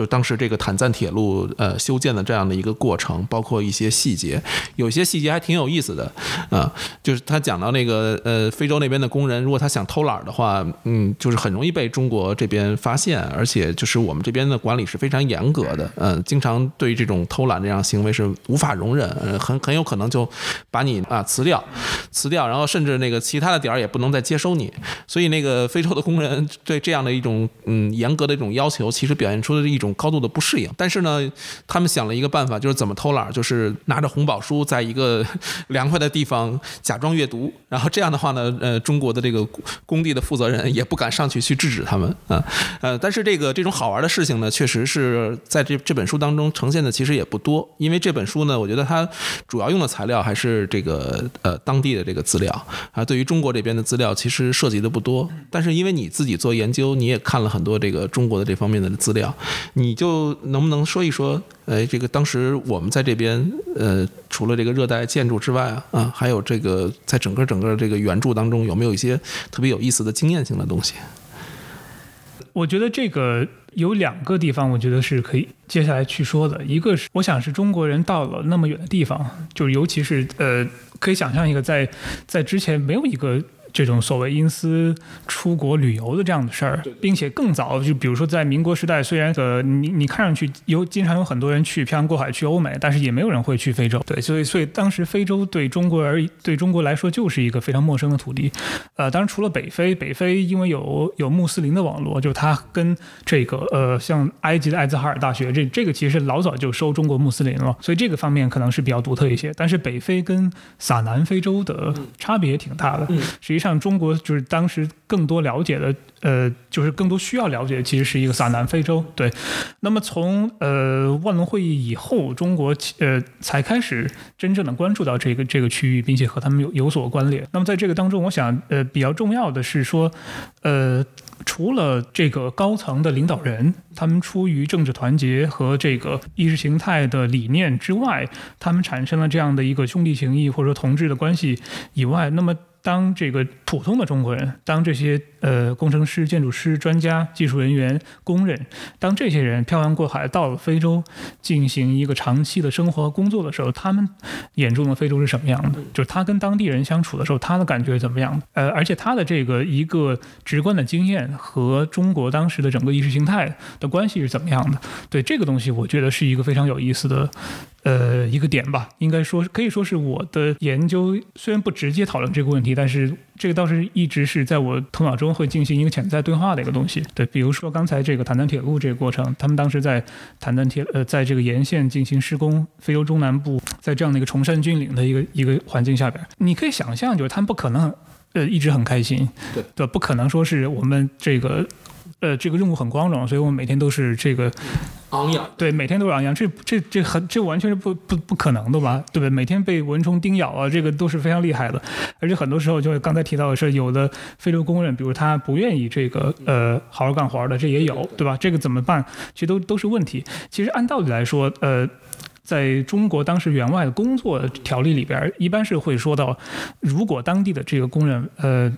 就当时这个坦赞铁路呃修建的这样的一个过程，包括一些细节，有些细节还挺有意思的啊、就是他讲到那个呃非洲那边的工人，如果他想偷懒的话，嗯，就是很容易被中国这边发现，而且就是我们这边的管理是非常严格的，嗯、经常对这种偷懒这样行为是无法容忍，呃很很有可能就把你啊辞掉，辞掉，然后甚至那个其他的点儿也不能再接收你，所以那个非洲的工人对这样的一种嗯严格的一种要求，其实表现出的一种高度的不适应。但是呢，他们想了一个办法，就是怎么偷懒，就是拿着红宝书在一个凉快的地方假装阅读，然后这样的话呢，呃，中国的这个工地的负责人也不敢上去去制止他们啊，呃，但是这个这种好玩的事情呢，确实是在这这本书当中呈现的其实也不多，因为这本书呢，我觉得它主要用的材料还是这个呃当地的这个资料啊，对于中国这边的资料其实涉及的不多，但是因为你自己做研究，你也看了很多这个中国的这方面的资料，你就能不能说一说，哎，这个当时我们在这边，呃，除了这个热带建筑之外啊，啊，还有这个在整个整个这个原著当中，有没有一些特别有意思的经验性的东西？我觉得这个有两个地方，我觉得是可以接下来去说的。一个是，我想是中国人到了那么远的地方，就是尤其是呃，可以想象一个在在之前没有一个。这种所谓因私出国旅游的这样的事儿，并且更早，就比如说在民国时代，虽然呃你你看上去有经常有很多人去漂洋过海去欧美，但是也没有人会去非洲。对，所以所以当时非洲对中国而对中国来说就是一个非常陌生的土地。呃，当然除了北非，北非因为有有穆斯林的网络，就是它跟这个呃像埃及的艾兹哈尔大学，这这个其实老早就收中国穆斯林了，所以这个方面可能是比较独特一些。但是北非跟撒南非洲的差别也挺大的。实际上，中国就是当时更多了解的，呃，就是更多需要了解，其实是一个撒南非洲。对，那么从呃万隆会议以后，中国呃才开始真正的关注到这个这个区域，并且和他们有有所关联。那么在这个当中，我想呃比较重要的是说，呃。除了这个高层的领导人，他们出于政治团结和这个意识形态的理念之外，他们产生了这样的一个兄弟情谊或者说同志的关系以外，那么当这个普通的中国人，当这些呃工程师、建筑师、专家、技术人员、工人，当这些人漂洋过海到了非洲进行一个长期的生活和工作的时候，他们眼中的非洲是什么样的？就是他跟当地人相处的时候，他的感觉是怎么样的？呃，而且他的这个一个直观的经验和中国当时的整个意识形态的关系是怎么样的？对这个东西，我觉得是一个非常有意思的。呃，一个点吧，应该说可以说是我的研究，虽然不直接讨论这个问题，但是这个倒是一直是在我头脑中会进行一个潜在对话的一个东西。对，比如说刚才这个坦赞铁路这个过程，他们当时在坦赞铁呃，在这个沿线进行施工，非洲中南部在这样的一个崇山峻岭的一个一个环境下边，你可以想象，就是他们不可能呃一直很开心，对对，不可能说是我们这个。呃，这个任务很光荣，所以我们每天都是这个昂扬，对，每天都是昂扬，这这这很这完全是不不不可能的吧？对不对？每天被蚊虫叮咬啊，这个都是非常厉害的。而且很多时候，就是刚才提到的是，有的非洲工人，比如他不愿意这个呃好好干活的，这也有，对吧？这个怎么办？其实都都是问题。其实按道理来说，呃。在中国当时员外的工作条例里边，一般是会说到，如果当地的这个工人，呃。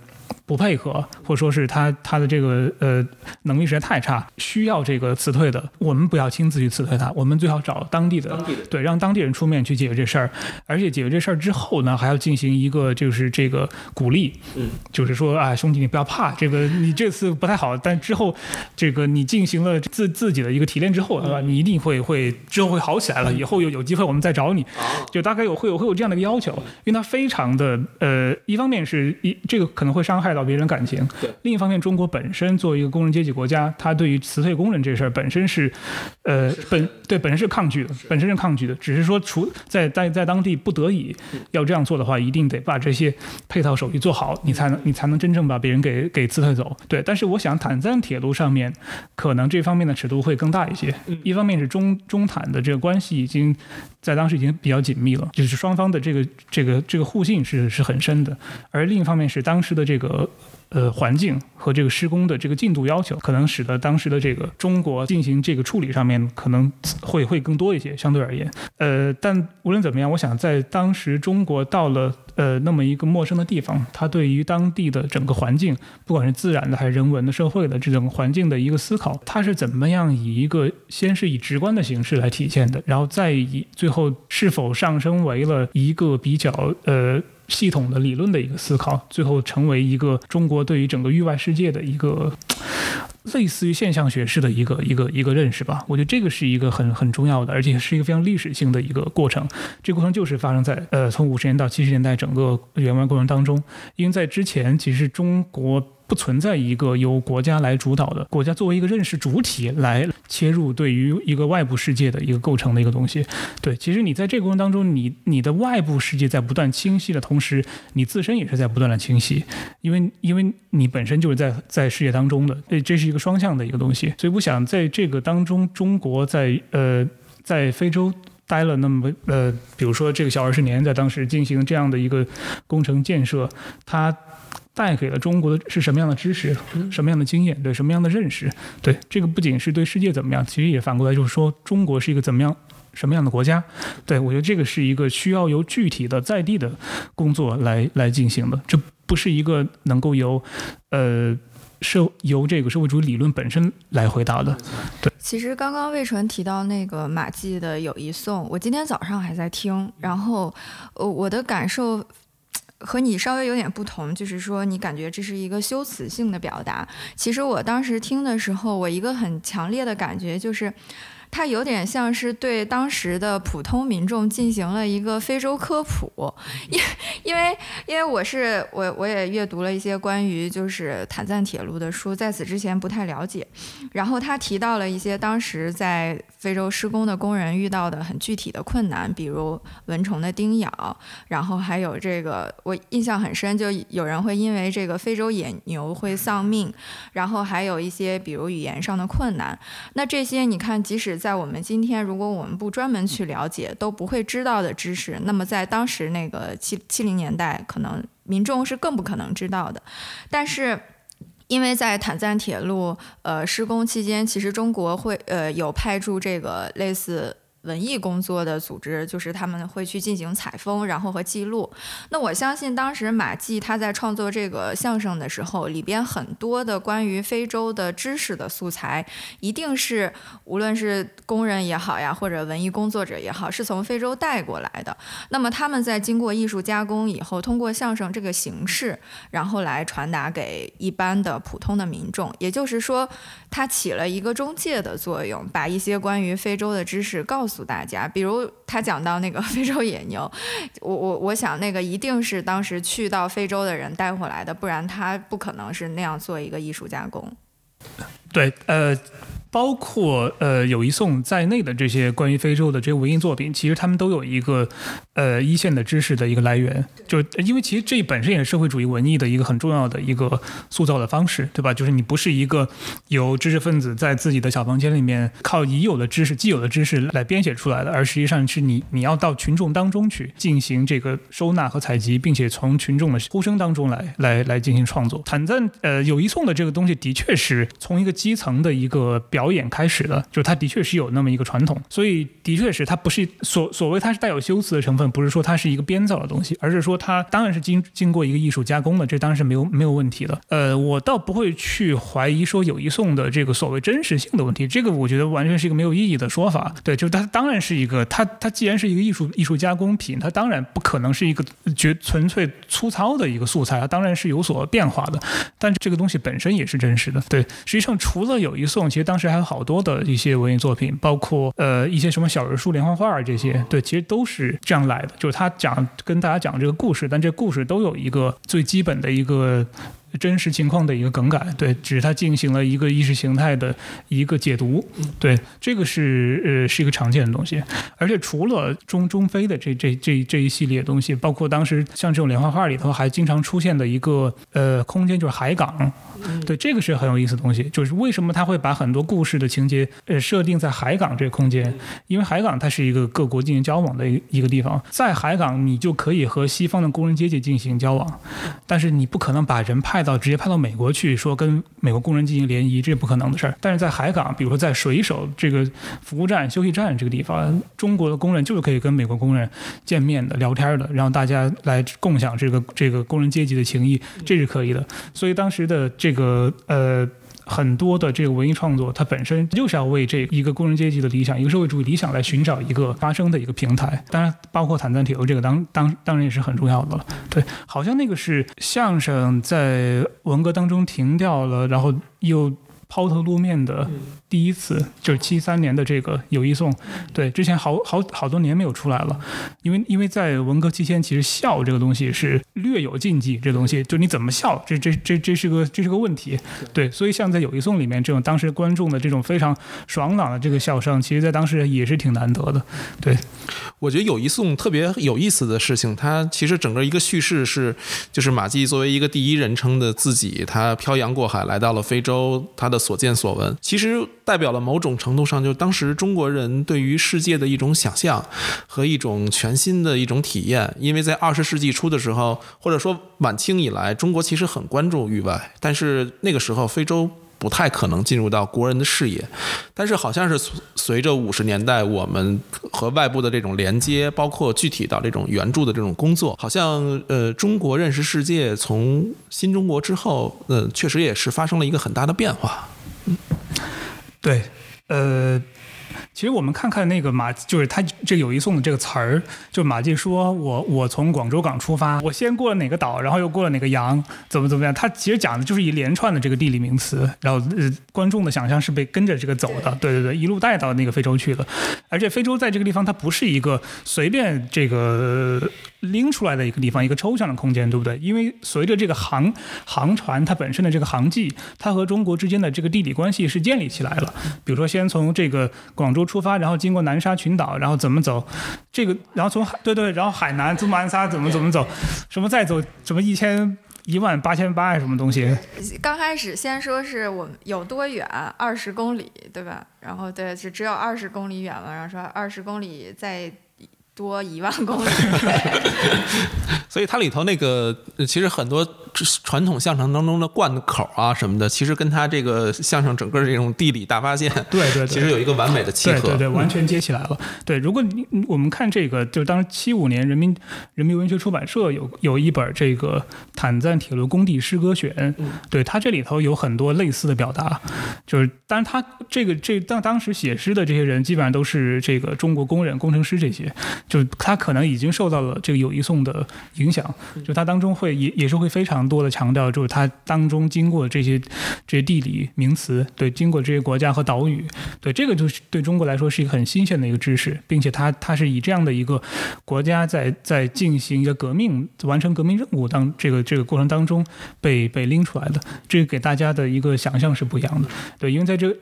不配合，或者说是他他的这个呃能力实在太差，需要这个辞退的，我们不要亲自去辞退他，我们最好找当地的，当地的。对，让当地人出面去解决这事儿，而且解决这事儿之后呢，还要进行一个就是这个鼓励，嗯，就是说啊，兄弟你不要怕，这个你这次不太好，但之后这个你进行了自自己的一个提炼之后，对吧？你一定会会之后会好起来了，以后有有机会我们再找你，就大概有会有会有这样的一个要求，因为他非常的呃，一方面是一这个可能会伤害到别人感情，对。另一方面中国本身作为一个工人阶级国家，它对于辞退工人这事儿本身是，呃，本对本身是抗拒的，本身是抗拒的，只是说除在在在当地不得已要这样做的话，一定得把这些配套手续做好，你才能你才能真正把别人给给辞退走。对，但是我想坦赞铁路上面可能这方面的尺度会更大一些，一方面是中中坦的这个关系已经在当时已经比较紧密了，就是双方的这个这个这个互信是是很深的，而另一方面是当时的这个。呃，环境和这个施工的这个进度要求，可能使得当时的这个中国进行这个处理上面可能会会更多一些，相对而言。呃，但无论怎么样，我想在当时中国到了呃那么一个陌生的地方，它对于当地的整个环境，不管是自然的还是人文的、社会的这种环境的一个思考，它是怎么样以一个先是以直观的形式来体现的，然后再以最后是否上升为了一个比较呃。系统的理论的一个思考，最后成为一个中国对于整个域外世界的一个 [tsk] 类似于现象学式的一个一个一个认识吧。我觉得这个是一个很很重要的，而且是一个非常历史性的一个过程。这个过程就是发生在呃从五十年到七十年代整个援外过程当中，因为在之前其实中国。不存在一个由国家来主导的，国家作为一个认识主体来切入对于一个外部世界的一个构成的一个东西。对，其实你在这个过程当中，你你的外部世界在不断清晰的同时，你自身也是在不断的清晰，因为因为你本身就是在在世界当中的，这这是一个双向的一个东西。所以我想在这个当中，中国在呃在非洲待了那么呃，比如说这个小二十年，在当时进行这样的一个工程建设，它。带给了中国的是什么样的知识，什么样的经验，对什么样的认识？对这个不仅是对世界怎么样，其实也反过来就是说中国是一个怎么样、什么样的国家？对我觉得这个是一个需要由具体的在地的工作来来进行的，这不是一个能够由呃社由这个社会主义理论本身来回答的。对，其实刚刚魏纯提到那个马季的友谊颂，我今天早上还在听，然后呃我的感受。和你稍微有点不同，就是说你感觉这是一个修辞性的表达。其实我当时听的时候，我一个很强烈的感觉就是。它有点像是对当时的普通民众进行了一个非洲科普，因因为因为我是我我也阅读了一些关于就是坦赞铁路的书，在此之前不太了解。然后他提到了一些当时在非洲施工的工人遇到的很具体的困难，比如蚊虫的叮咬，然后还有这个我印象很深，就有人会因为这个非洲野牛会丧命，然后还有一些比如语言上的困难。那这些你看，即使在我们今天，如果我们不专门去了解，都不会知道的知识，那么在当时那个七七零年代，可能民众是更不可能知道的。但是，因为在坦赞铁路呃施工期间，其实中国会呃有派驻这个类似。文艺工作的组织，就是他们会去进行采风，然后和记录。那我相信，当时马季他在创作这个相声的时候，里边很多的关于非洲的知识的素材，一定是无论是工人也好呀，或者文艺工作者也好，是从非洲带过来的。那么他们在经过艺术加工以后，通过相声这个形式，然后来传达给一般的普通的民众。也就是说，它起了一个中介的作用，把一些关于非洲的知识告诉。诉大家，比如他讲到那个 [laughs] 非洲野牛，我我我想那个一定是当时去到非洲的人带回来的，不然他不可能是那样做一个艺术加工。对，呃。包括呃友谊颂在内的这些关于非洲的这些文艺作品，其实他们都有一个呃一线的知识的一个来源，就是因为其实这本身也是社会主义文艺的一个很重要的一个塑造的方式，对吧？就是你不是一个由知识分子在自己的小房间里面靠已有的知识、既有的知识来编写出来的，而实际上是你你要到群众当中去进行这个收纳和采集，并且从群众的呼声当中来来来进行创作。坦赞呃友谊颂的这个东西，的确是从一个基层的一个表。导演开始的，就是他的确是有那么一个传统，所以的确是他不是所所谓他是带有修辞的成分，不是说它是一个编造的东西，而是说它当然是经经过一个艺术加工的，这当然是没有没有问题的。呃，我倒不会去怀疑说有一颂的这个所谓真实性的问题，这个我觉得完全是一个没有意义的说法。对，就是它当然是一个，它它既然是一个艺术艺术加工品，它当然不可能是一个绝纯粹粗糙的一个素材，它当然是有所变化的。但这个东西本身也是真实的。对，实际上除了有一颂，其实当时还。还有好多的一些文艺作品，包括呃一些什么小人书、连环画这些，对，其实都是这样来的。就是他讲跟大家讲这个故事，但这故事都有一个最基本的一个真实情况的一个更改，对，只是它进行了一个意识形态的一个解读，对，这个是呃是一个常见的东西。而且除了中中非的这这这这一系列东西，包括当时像这种连环画里头还经常出现的一个呃空间，就是海港，对，这个是很有意思的东西。就是为什么他会把很多故事的情节呃设定在海港这个空间？因为海港它是一个各国进行交往的一一个地方，在海港你就可以和西方的工人阶级进行交往，但是你不可能把人派到直接派到美国去说跟美国工人进行联谊，这是不可能的事儿。但是在海港，比如说在水手这个服务站、休息站这个地方，中国的工人就是可以跟美国工人见面的、聊天的，然后大家来共享这个这个工人阶级的情谊，这是可以的。所以当时的这个呃。很多的这个文艺创作，它本身就是要为这一个工人阶级的理想、一个社会主义理想来寻找一个发声的一个平台。当然，包括坦赞铁路这个，当当当然也是很重要的了。对，好像那个是相声在文革当中停掉了，然后又。抛头露面的第一次就是七三年的这个友谊颂，对，之前好好好多年没有出来了，因为因为在文革期间，其实笑这个东西是略有禁忌，这东西就你怎么笑，这这这这是个这是个问题，对，所以像在友谊颂里面这种当时观众的这种非常爽朗的这个笑声，其实在当时也是挺难得的，对。我觉得友谊颂特别有意思的事情，它其实整个一个叙事是，就是马季作为一个第一人称的自己，他漂洋过海来到了非洲，他的。所见所闻，其实代表了某种程度上，就当时中国人对于世界的一种想象和一种全新的一种体验。因为在二十世纪初的时候，或者说晚清以来，中国其实很关注域外，但是那个时候非洲不太可能进入到国人的视野。但是好像是随着五十年代我们和外部的这种连接，包括具体到这种援助的这种工作，好像呃，中国认识世界从新中国之后，嗯，确实也是发生了一个很大的变化。嗯，对，呃，其实我们看看那个马，就是他这有一颂的这个词儿，就马季说，我我从广州港出发，我先过了哪个岛，然后又过了哪个洋，怎么怎么样？他其实讲的就是一连串的这个地理名词，然后呃，观众的想象是被跟着这个走的，对对对，一路带到那个非洲去了，而且非洲在这个地方，它不是一个随便这个。拎出来的一个地方，一个抽象的空间，对不对？因为随着这个航航船它本身的这个航迹，它和中国之间的这个地理关系是建立起来了。比如说，先从这个广州出发，然后经过南沙群岛，然后怎么走？这个，然后从海对对，然后海南从马鞍山怎么怎么走？什么再走什么一千一万八千八什么东西？刚开始先说是我们有多远，二十公里，对吧？然后对，是只有二十公里远了，然后说二十公里在。多一万公里，[laughs] 所以它里头那个其实很多传统相声当中的贯口啊什么的，其实跟他这个相声整个这种地理大发现，对对，其实有一个完美的契合，对对对，完全接起来了。对，如果你我们看这个，就是当时七五年人民人民文学出版社有有一本这个坦赞铁路工地诗歌选，对他这里头有很多类似的表达，就是当然他这个这当当时写诗的这些人基本上都是这个中国工人、工程师这些。就是他可能已经受到了这个友谊颂的影响，就他当中会也也是会非常多的强调，就是他当中经过这些这些地理名词，对，经过这些国家和岛屿，对，这个就是对中国来说是一个很新鲜的一个知识，并且他他是以这样的一个国家在在进行一个革命、完成革命任务当这个这个过程当中被被拎出来的，这个给大家的一个想象是不一样的，对，因为在这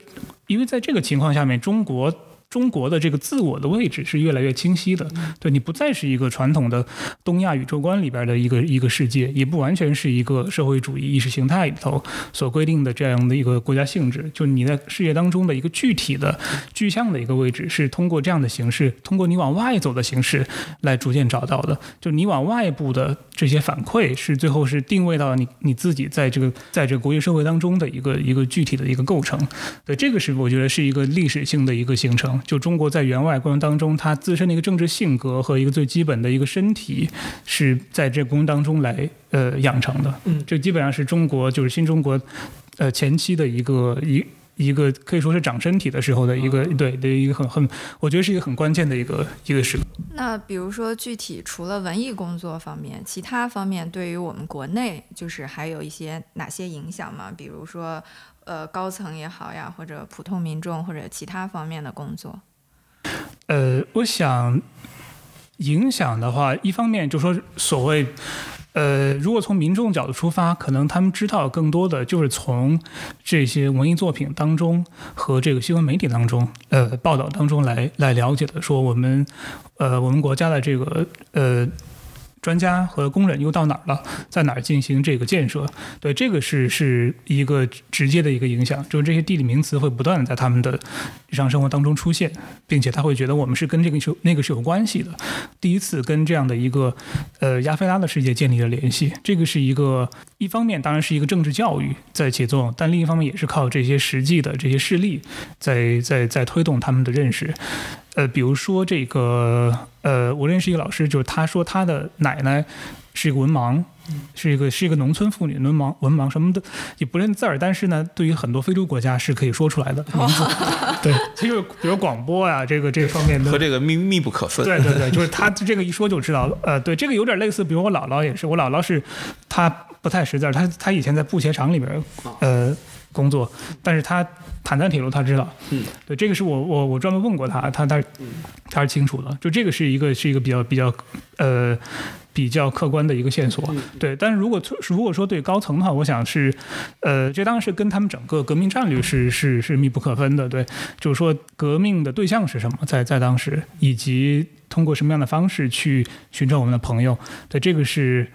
因为在这个情况下面，中国。中国的这个自我的位置是越来越清晰的，对你不再是一个传统的东亚宇宙观里边的一个一个世界，也不完全是一个社会主义意识形态里头所规定的这样的一个国家性质。就你在世界当中的一个具体的具象的一个位置，是通过这样的形式，通过你往外走的形式来逐渐找到的。就你往外部的这些反馈，是最后是定位到你你自己在这个在这个国际社会当中的一个一个具体的一个构成。对，这个是我觉得是一个历史性的一个形成。就中国在援外过程当中，它自身的一个政治性格和一个最基本的一个身体，是在这过程当中来呃养成的。嗯，这基本上是中国就是新中国，呃前期的一个一一个可以说是长身体的时候的一个对的一个很很，我觉得是一个很关键的一个一个时刻。那比如说具体除了文艺工作方面，其他方面对于我们国内就是还有一些哪些影响吗？比如说。呃，高层也好呀，或者普通民众或者其他方面的工作。呃，我想影响的话，一方面就说所谓呃，如果从民众角度出发，可能他们知道更多的就是从这些文艺作品当中和这个新闻媒体当中，呃，报道当中来来了解的，说我们，呃，我们国家的这个呃。专家和工人又到哪儿了？在哪儿进行这个建设？对，这个是是一个直接的一个影响，就是这些地理名词会不断的在他们的日常生活当中出现，并且他会觉得我们是跟这个是那个是有关系的。第一次跟这样的一个呃亚非拉的世界建立了联系，这个是一个一方面当然是一个政治教育在起作用，但另一方面也是靠这些实际的这些事例在在在推动他们的认识。呃，比如说这个，呃，我认识一个老师，就是他说他的奶奶是一个文盲，是一个是一个农村妇女，文盲文盲什么的也不认字儿，但是呢，对于很多非洲国家是可以说出来的名字。[laughs] 对，其实比如广播啊，这个这个方面的和这个密密不可分。对对对，就是他这个一说就知道了。呃，对，这个有点类似，比如我姥姥也是，我姥姥是她不太识字儿，她她以前在布鞋厂里边呃工作，但是他。坦赞铁路他知道，嗯，对，这个是我我我专门问过他，他他他是清楚的，就这个是一个是一个比较比较呃比较客观的一个线索，对。但是如果如果说对高层的话，我想是呃，这当然是跟他们整个革命战略是是是密不可分的，对，就是说革命的对象是什么，在在当时，以及通过什么样的方式去寻找我们的朋友，对，这个是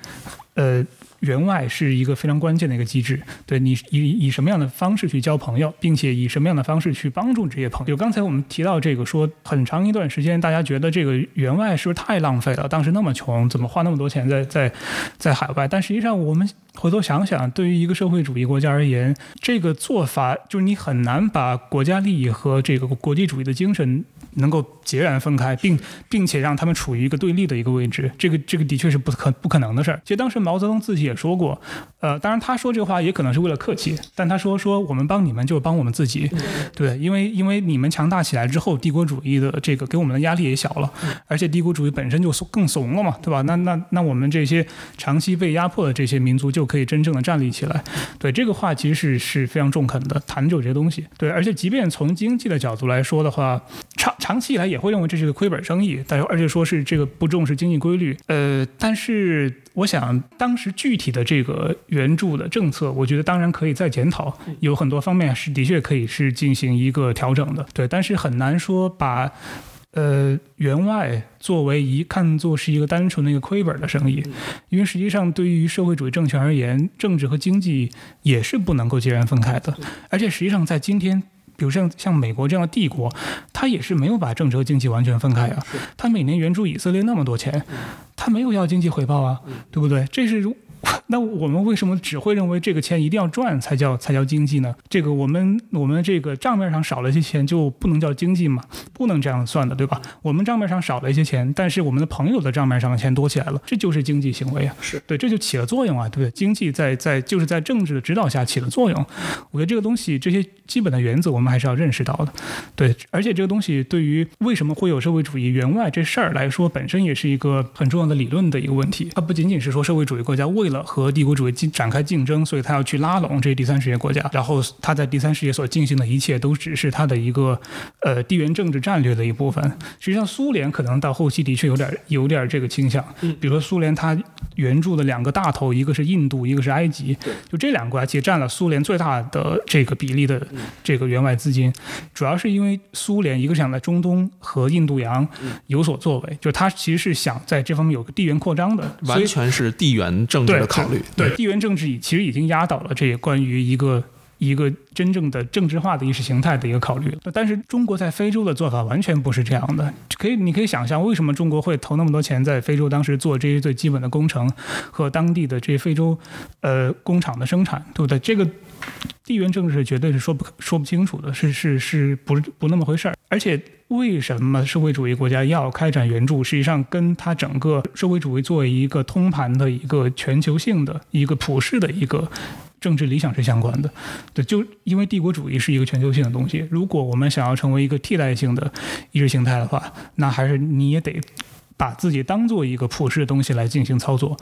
呃。员外是一个非常关键的一个机制，对你以以什么样的方式去交朋友，并且以什么样的方式去帮助这些朋友。刚才我们提到这个，说很长一段时间，大家觉得这个员外是不是太浪费了？当时那么穷，怎么花那么多钱在在在海外？但实际上，我们回头想想，对于一个社会主义国家而言，这个做法就是你很难把国家利益和这个国际主义的精神。能够截然分开，并并且让他们处于一个对立的一个位置，这个这个的确是不可不可能的事儿。其实当时毛泽东自己也说过，呃，当然他说这话也可能是为了客气，但他说说我们帮你们就是帮我们自己，对，因为因为你们强大起来之后，帝国主义的这个给我们的压力也小了，而且帝国主义本身就怂更怂了嘛，对吧？那那那我们这些长期被压迫的这些民族就可以真正的站立起来。对这个话其实是是非常中肯的，谈就这些东西。对，而且即便从经济的角度来说的话，长。长期以来也会认为这是个亏本生意，但是而且说是这个不重视经济规律。呃，但是我想当时具体的这个援助的政策，我觉得当然可以再检讨，有很多方面是的确可以是进行一个调整的。对，但是很难说把呃员外作为一看作是一个单纯的一个亏本的生意，因为实际上对于社会主义政权而言，政治和经济也是不能够截然分开的，而且实际上在今天。比如像像美国这样的帝国，它也是没有把政治和经济完全分开啊。它每年援助以色列那么多钱，它没有要经济回报啊，对不对？这是如。[laughs] 那我们为什么只会认为这个钱一定要赚才叫才叫经济呢？这个我们我们这个账面上少了一些钱就不能叫经济嘛？不能这样算的，对吧？我们账面上少了一些钱，但是我们的朋友的账面上的钱多起来了，这就是经济行为啊！是对，这就起了作用啊，对不对？经济在在就是在政治的指导下起了作用。我觉得这个东西这些基本的原则我们还是要认识到的，对。而且这个东西对于为什么会有社会主义员外这事儿来说，本身也是一个很重要的理论的一个问题。它不仅仅是说社会主义国家为了和帝国主义进展开竞争，所以他要去拉拢这些第三世界国家，然后他在第三世界所进行的一切都只是他的一个呃地缘政治战略的一部分。实际上，苏联可能到后期的确有点有点这个倾向。比如说，苏联它援助的两个大头，一个是印度，一个是埃及，就这两个国家其实占了苏联最大的这个比例的这个援外资金，主要是因为苏联一个想在中东和印度洋有所作为，就是他其实是想在这方面有个地缘扩张的，完全是地缘政治的考虑。对地缘政治，已其实已经压倒了这关于一个一个真正的政治化的意识形态的一个考虑。但是中国在非洲的做法完全不是这样的。可以，你可以想象为什么中国会投那么多钱在非洲当时做这些最基本的工程和当地的这些非洲呃工厂的生产，对不对？这个地缘政治绝对是说不说不清楚的，是是是不不那么回事儿，而且。为什么社会主义国家要开展援助？实际上，跟它整个社会主义作为一个通盘的一个全球性的一个普世的一个政治理想是相关的。对，就因为帝国主义是一个全球性的东西，如果我们想要成为一个替代性的意识形态的话，那还是你也得。把自己当做一个普世的东西来进行操作，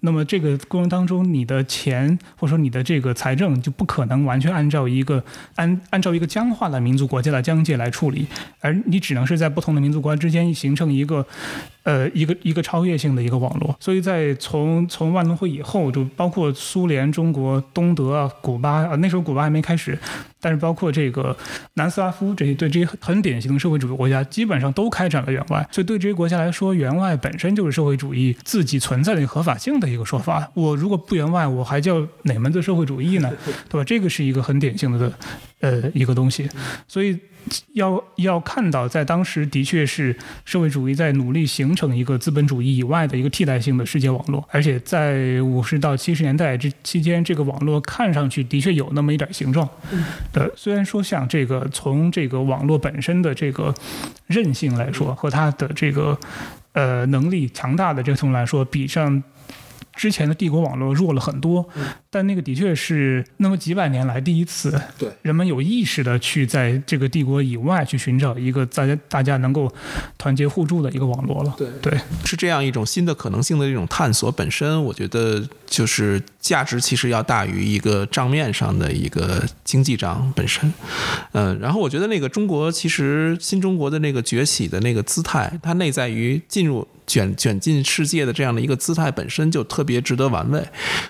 那么这个过程当中，你的钱或者说你的这个财政就不可能完全按照一个按按照一个僵化的民族国家的疆界来处理，而你只能是在不同的民族国家之间形成一个呃一个一个超越性的一个网络。所以在从从万隆会以后，就包括苏联、中国、东德啊、古巴啊，那时候古巴还没开始，但是包括这个南斯拉夫这些对这些很典型的社会主义国家，基本上都开展了援外。所以对这些国家来说，援外本身就是社会主义自己存在的合法性的一个说法。我如果不援外，我还叫哪门子社会主义呢？对吧？这个是一个很典型的呃一个东西，所以。要要看到，在当时的确是社会主义在努力形成一个资本主义以外的一个替代性的世界网络，而且在五十到七十年代这期间，这个网络看上去的确有那么一点形状。呃虽然说像这个从这个网络本身的这个韧性来说，和它的这个呃能力强大的这个程度来说，比上。之前的帝国网络弱了很多，但那个的确是那么几百年来第一次，对人们有意识的去在这个帝国以外去寻找一个大家大家能够团结互助的一个网络了。对对，是这样一种新的可能性的这种探索本身，我觉得就是价值其实要大于一个账面上的一个经济账本身。嗯，然后我觉得那个中国其实新中国的那个崛起的那个姿态，它内在于进入。卷卷进世界的这样的一个姿态本身就特别值得玩味。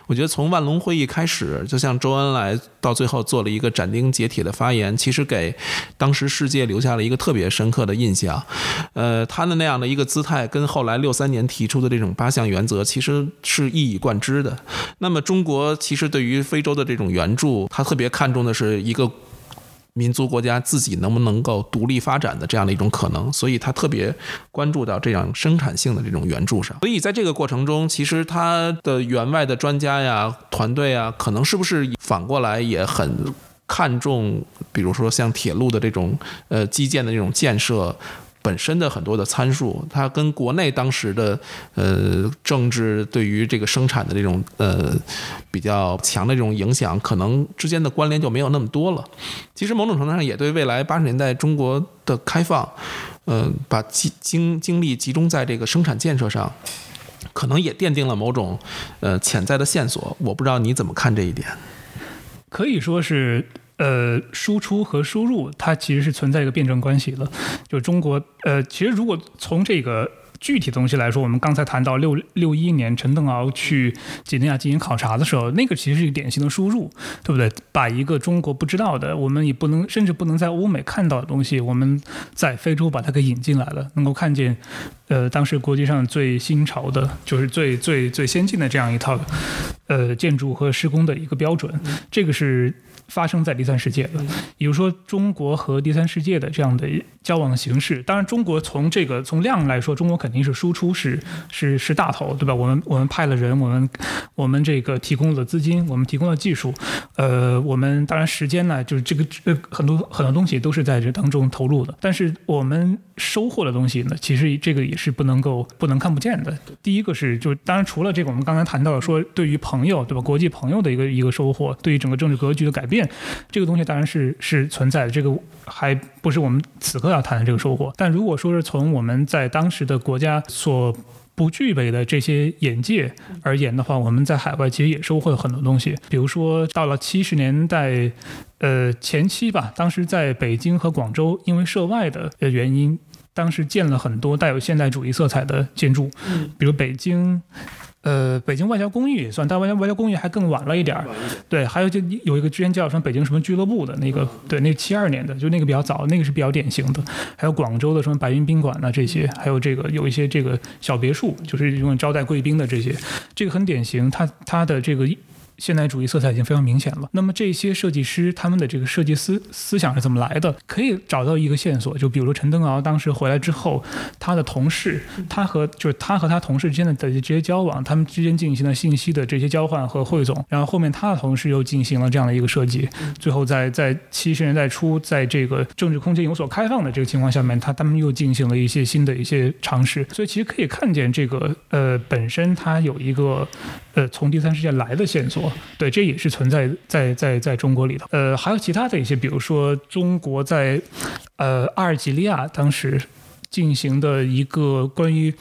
我觉得从万隆会议开始，就像周恩来到最后做了一个斩钉截铁的发言，其实给当时世界留下了一个特别深刻的印象。呃，他的那样的一个姿态，跟后来六三年提出的这种八项原则，其实是一以贯之的。那么中国其实对于非洲的这种援助，他特别看重的是一个。民族国家自己能不能够独立发展的这样的一种可能，所以他特别关注到这样生产性的这种援助上。所以在这个过程中，其实他的员外的专家呀、团队啊，可能是不是反过来也很看重，比如说像铁路的这种呃基建的这种建设。本身的很多的参数，它跟国内当时的呃政治对于这个生产的这种呃比较强的这种影响，可能之间的关联就没有那么多了。其实某种程度上也对未来八十年代中国的开放，嗯，把精精精力集中在这个生产建设上，可能也奠定了某种呃潜在的线索。我不知道你怎么看这一点。可以说是。呃，输出和输入它其实是存在一个辩证关系的。就中国，呃，其实如果从这个具体东西来说，我们刚才谈到六六一年陈登鳌去几内亚进行考察的时候，那个其实是一个典型的输入，对不对？把一个中国不知道的，我们也不能甚至不能在欧美看到的东西，我们在非洲把它给引进来了，能够看见，呃，当时国际上最新潮的，就是最最最先进的这样一套，呃，建筑和施工的一个标准，这个是。发生在第三世界的，比如说中国和第三世界的这样的交往形式。当然，中国从这个从量来说，中国肯肯定是输出是是是大头，对吧？我们我们派了人，我们我们这个提供了资金，我们提供了技术，呃，我们当然时间呢，就是这个呃很多很多东西都是在这当中投入的。但是我们收获的东西呢，其实这个也是不能够不能看不见的。第一个是，就当然除了这个，我们刚才谈到的说，对于朋友，对吧？国际朋友的一个一个收获，对于整个政治格局的改变。这个东西当然是是存在的，这个还不是我们此刻要谈的这个收获。但如果说是从我们在当时的国家所不具备的这些眼界而言的话，我们在海外其实也收获了很多东西。比如说到了七十年代，呃前期吧，当时在北京和广州，因为涉外的原因，当时建了很多带有现代主义色彩的建筑，比如北京。呃，北京外交公寓也算，但外交外交公寓还更晚了一点儿。对，还有就有一个之前叫什么北京什么俱乐部的那个，对，那七二年的，就那个比较早，那个是比较典型的。还有广州的什么白云宾馆呐，这些，还有这个有一些这个小别墅，就是用招待贵宾的这些，这个很典型。它它的这个。现代主义色彩已经非常明显了。那么这些设计师他们的这个设计思思想是怎么来的？可以找到一个线索，就比如说陈登鳌当时回来之后，他的同事，他和就是他和他同事之间的这些交往，他们之间进行了信息的这些交换和汇总，然后后面他的同事又进行了这样的一个设计，最后在在七十年代初，在这个政治空间有所开放的这个情况下面，他他们又进行了一些新的一些尝试。所以其实可以看见这个呃本身它有一个呃从第三世界来的线索。对，这也是存在在在在中国里头。呃，还有其他的一些，比如说中国在呃阿尔及利亚当时进行的一个关于，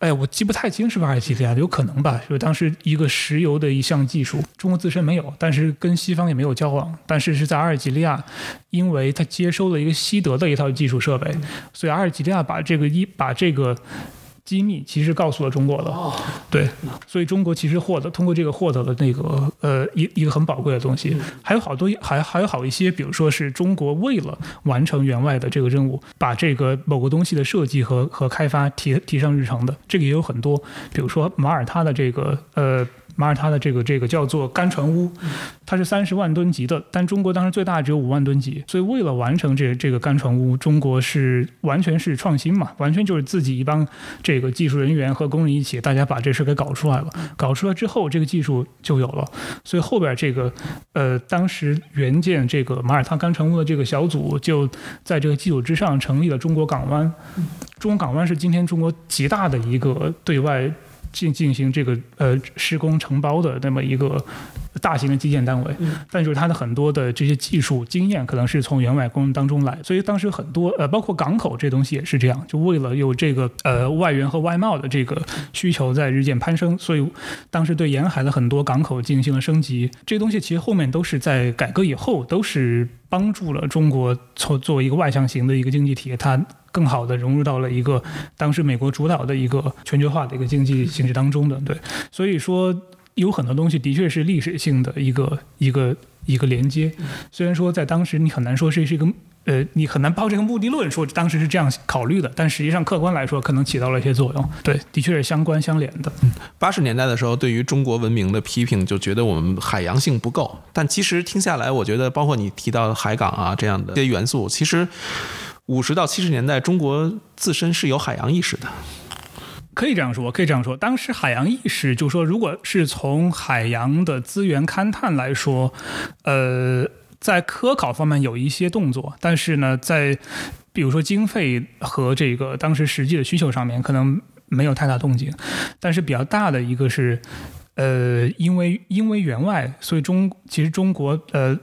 哎，我记不太清是不是阿尔及利亚，有可能吧？就当时一个石油的一项技术，中国自身没有，但是跟西方也没有交往，但是是在阿尔及利亚，因为他接收了一个西德的一套技术设备，所以阿尔及利亚把这个一把这个。机密，其实告诉了中国的。对，所以中国其实获得通过这个获得了那个呃一一个很宝贵的东西，还有好多还还有好一些，比如说是中国为了完成员外的这个任务，把这个某个东西的设计和和开发提提上日程的，这个也有很多，比如说马耳他的这个呃。马耳他的这个这个叫做干船坞，它是三十万吨级的，但中国当时最大只有五万吨级，所以为了完成这这个干船坞，中国是完全是创新嘛，完全就是自己一帮这个技术人员和工人一起，大家把这事给搞出来了，搞出来之后，这个技术就有了，所以后边这个呃，当时援建这个马耳他干船坞的这个小组，就在这个基础之上成立了中国港湾，中国港湾是今天中国极大的一个对外。进进行这个呃施工承包的那么一个大型的基建单位，但就是它的很多的这些技术经验可能是从员外工人当中来，所以当时很多呃包括港口这东西也是这样，就为了有这个呃外援和外贸的这个需求在日渐攀升，所以当时对沿海的很多港口进行了升级，这些东西其实后面都是在改革以后都是帮助了中国从作为一个外向型的一个经济体，它。更好的融入到了一个当时美国主导的一个全球化的一个经济形势当中的，对，所以说有很多东西的确是历史性的一个一个一个连接。虽然说在当时你很难说这是一个呃，你很难抱这个目的论说当时是这样考虑的，但实际上客观来说可能起到了一些作用。对，的确是相关相连的。八十年代的时候，对于中国文明的批评就觉得我们海洋性不够，但其实听下来，我觉得包括你提到海港啊这样的这些元素，其实。五十到七十年代，中国自身是有海洋意识的，可以这样说，可以这样说。当时海洋意识，就是说如果是从海洋的资源勘探来说，呃，在科考方面有一些动作，但是呢，在比如说经费和这个当时实际的需求上面，可能没有太大动静。但是比较大的一个是，呃，因为因为员外，所以中其实中国呃。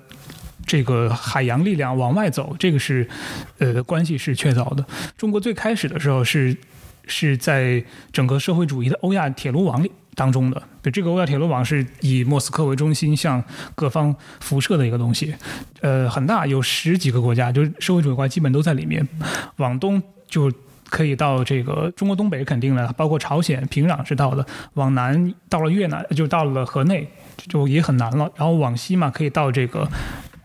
这个海洋力量往外走，这个是，呃，关系是确凿的。中国最开始的时候是是在整个社会主义的欧亚铁路网里当中的，对这个欧亚铁路网是以莫斯科为中心向各方辐射的一个东西，呃，很大，有十几个国家，就是社会主义国家基本都在里面。往东就可以到这个中国东北肯定了，包括朝鲜、平壤是到的。往南到了越南，就到了河内，就也很难了。然后往西嘛，可以到这个。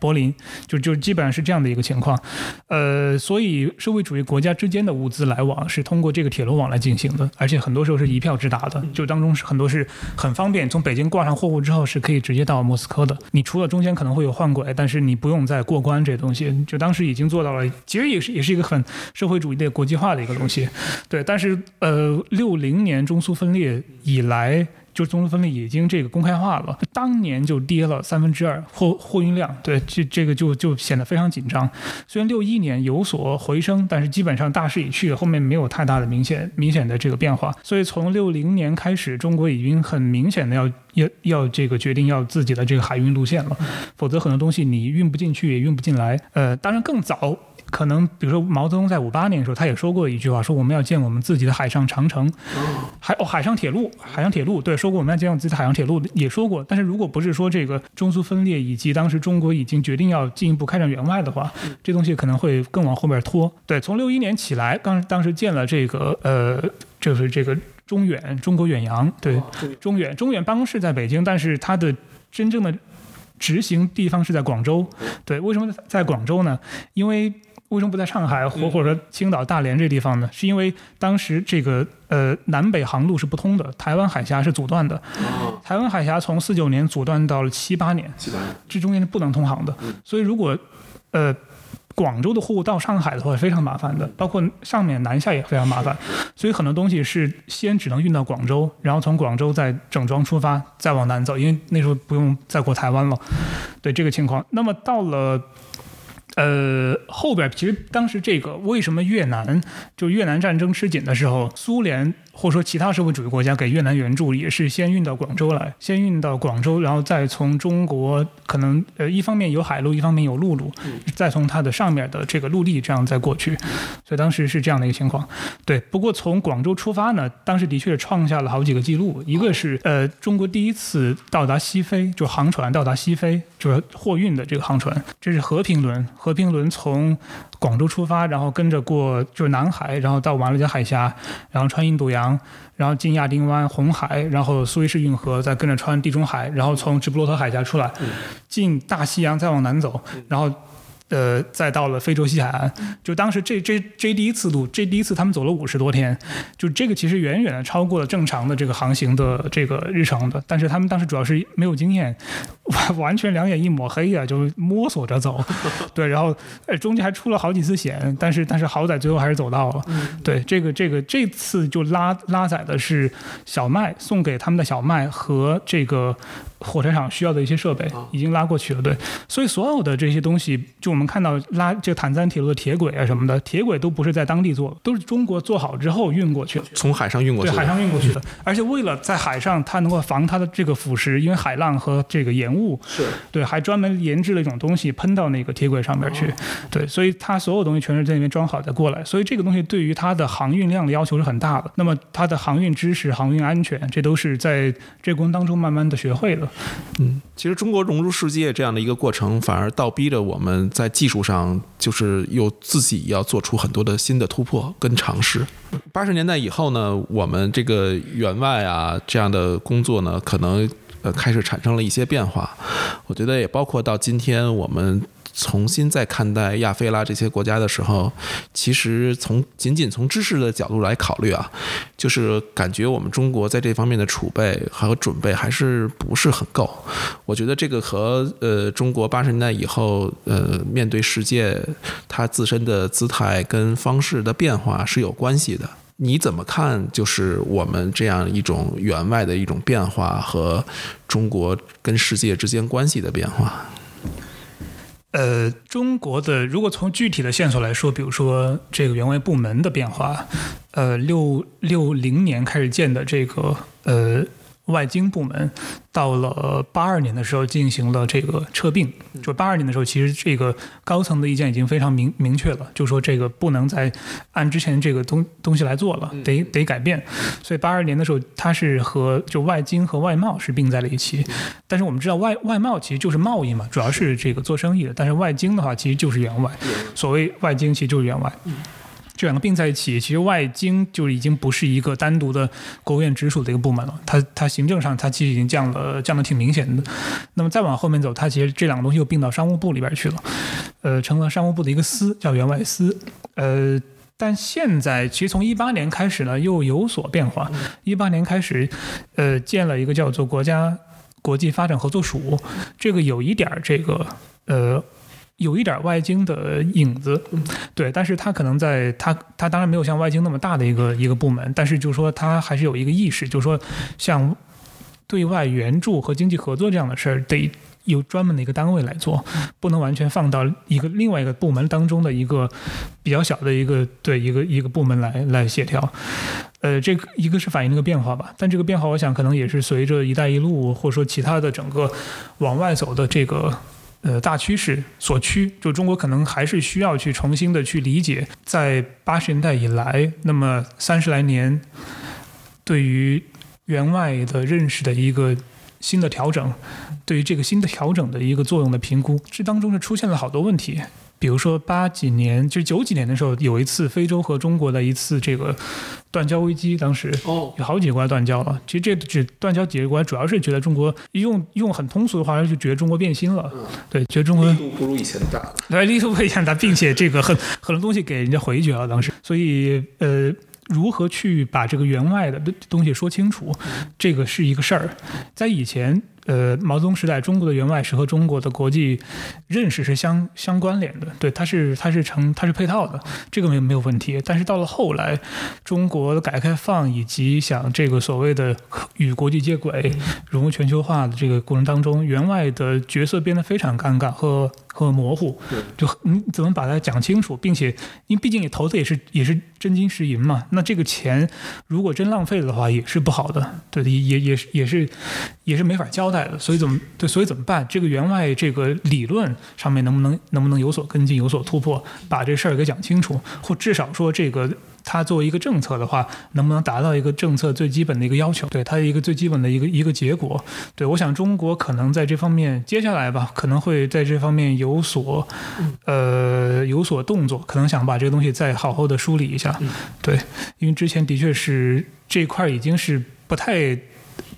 柏林就就基本上是这样的一个情况，呃，所以社会主义国家之间的物资来往是通过这个铁路网来进行的，而且很多时候是一票直达的，就当中是很多是很方便，从北京挂上货物之后是可以直接到莫斯科的。你除了中间可能会有换轨，但是你不用再过关，这东西就当时已经做到了，其实也是也是一个很社会主义的国际化的一个东西，对。但是呃，六零年中苏分裂以来。就中苏分裂已经这个公开化了，当年就跌了三分之二货货运量，对，这这个就就显得非常紧张。虽然六一年有所回升，但是基本上大势已去，后面没有太大的明显明显的这个变化。所以从六零年开始，中国已经很明显的要要要这个决定要自己的这个海运路线了，否则很多东西你运不进去也运不进来。呃，当然更早。可能比如说毛泽东在五八年的时候，他也说过一句话，说我们要建我们自己的海上长城，海哦海上铁路，海上铁路，对，说过我们要建我们自己的海上铁路，也说过。但是如果不是说这个中苏分裂以及当时中国已经决定要进一步开展援外的话，这东西可能会更往后面拖。对，从六一年起来，刚当时建了这个呃，就是这个中远中国远洋，对，中远中远办公室在北京，但是它的真正的执行地方是在广州。对，为什么在广州呢？因为为什么不在上海或或者说青岛、大连这地方呢？是因为当时这个呃南北航路是不通的，台湾海峡是阻断的。台湾海峡从四九年阻断到了七八年，这中间是不能通航的。所以如果呃广州的货物到上海的话，非常麻烦的，包括上面南下也非常麻烦。所以很多东西是先只能运到广州，然后从广州再整装出发，再往南走，因为那时候不用再过台湾了。对这个情况，那么到了。呃，后边其实当时这个为什么越南就越南战争吃紧的时候，苏联。或者说，其他社会主义国家给越南援助也是先运到广州来，先运到广州，然后再从中国可能呃一方面有海路，一方面有陆路，再从它的上面的这个陆地这样再过去。所以当时是这样的一个情况。对，不过从广州出发呢，当时的确创下了好几个记录。一个是呃中国第一次到达西非，就航船到达西非，就是货运的这个航船，这是和平轮。和平轮从广州出发，然后跟着过就是南海，然后到马六甲海峡，然后穿印度洋，然后进亚丁湾、红海，然后苏伊士运河，再跟着穿地中海，然后从直布罗陀海峡出来，进大西洋，再往南走，然后。呃，再到了非洲西海岸，就当时这这这第一次路，这第一次他们走了五十多天，就这个其实远远的超过了正常的这个航行的这个日程的，但是他们当时主要是没有经验，完完全两眼一抹黑呀，就摸索着走，[laughs] 对，然后呃中间还出了好几次险，但是但是好歹最后还是走到了，对，这个这个这次就拉拉载的是小麦送给他们的小麦和这个。火车厂需要的一些设备已经拉过去了，对，所以所有的这些东西，就我们看到拉这个坦赞铁路的铁轨啊什么的，铁轨都不是在当地做，都是中国做好之后运过去，从海上运过去，对，海上运过去的。[laughs] 而且为了在海上它能够防它的这个腐蚀，因为海浪和这个盐雾，是。对，还专门研制了一种东西喷到那个铁轨上面去，对，所以它所有东西全是在那边装好再过来，所以这个东西对于它的航运量的要求是很大的。那么它的航运知识、航运安全，这都是在这过程当中慢慢的学会的。嗯，其实中国融入世界这样的一个过程，反而倒逼着我们在技术上，就是又自己要做出很多的新的突破跟尝试。八十年代以后呢，我们这个员外啊这样的工作呢，可能呃开始产生了一些变化。我觉得也包括到今天我们。重新再看待亚非拉这些国家的时候，其实从仅仅从知识的角度来考虑啊，就是感觉我们中国在这方面的储备和准备还是不是很够。我觉得这个和呃中国八十年代以后呃面对世界它自身的姿态跟方式的变化是有关系的。你怎么看？就是我们这样一种员外的一种变化和中国跟世界之间关系的变化？呃，中国的如果从具体的线索来说，比如说这个原外部门的变化，呃，六六零年开始建的这个呃。外经部门到了八二年的时候进行了这个撤并，就八二年的时候，其实这个高层的意见已经非常明明确了，就说这个不能再按之前这个东东西来做了，得得改变。所以八二年的时候，它是和就外经和外贸是并在了一起。但是我们知道外外贸其实就是贸易嘛，主要是这个做生意的。但是外经的话，其实就是员外。所谓外经，其实就是员外。这两个并在一起，其实外经就已经不是一个单独的国务院直属的一个部门了。它它行政上它其实已经降了降的挺明显的。那么再往后面走，它其实这两个东西又并到商务部里边去了，呃，成了商务部的一个司，叫员外司。呃，但现在其实从一八年开始呢，又有所变化。一八年开始，呃，建了一个叫做国家国际发展合作署，这个有一点这个呃。有一点外经的影子，对，但是他可能在他他当然没有像外经那么大的一个一个部门，但是就是说他还是有一个意识，就是说像对外援助和经济合作这样的事儿，得有专门的一个单位来做，不能完全放到一个另外一个部门当中的一个比较小的一个对一个一个部门来来协调。呃，这个一个是反映这个变化吧，但这个变化我想可能也是随着“一带一路”或者说其他的整个往外走的这个。呃，大趋势所趋，就中国可能还是需要去重新的去理解，在八十年代以来，那么三十来年，对于员外的认识的一个新的调整，对于这个新的调整的一个作用的评估，这当中是出现了好多问题。比如说八几年，就是九几年的时候，有一次非洲和中国的一次这个断交危机，当时有好几个国家断交了。其实这只断交几个国家，主要是觉得中国用用很通俗的话，就觉得中国变心了。对，觉得中国力度不如以前大。对，力度不如以前大，并且这个很很多东西给人家回绝了。当时，所以呃，如何去把这个员外的东西说清楚，这个是一个事儿。在以前。呃，毛泽东时代，中国的员外是和中国的国际认识是相相关联的，对，它是它是成它是配套的，这个没有没有问题。但是到了后来，中国的改革开放以及想这个所谓的与国际接轨、融入全球化的这个过程当中，员外的角色变得非常尴尬和。和模糊，就你怎么把它讲清楚，并且，因为毕竟你投资也是也是真金实银嘛，那这个钱如果真浪费了的话，也是不好的，对，也也也是也是也是没法交代的，所以怎么对，所以怎么办？这个员外这个理论上面能不能能不能有所跟进，有所突破，把这事儿给讲清楚，或至少说这个。它作为一个政策的话，能不能达到一个政策最基本的一个要求？对它一个最基本的一个一个结果。对我想中国可能在这方面接下来吧，可能会在这方面有所呃有所动作，可能想把这个东西再好好的梳理一下。对，因为之前的确是这一块已经是不太。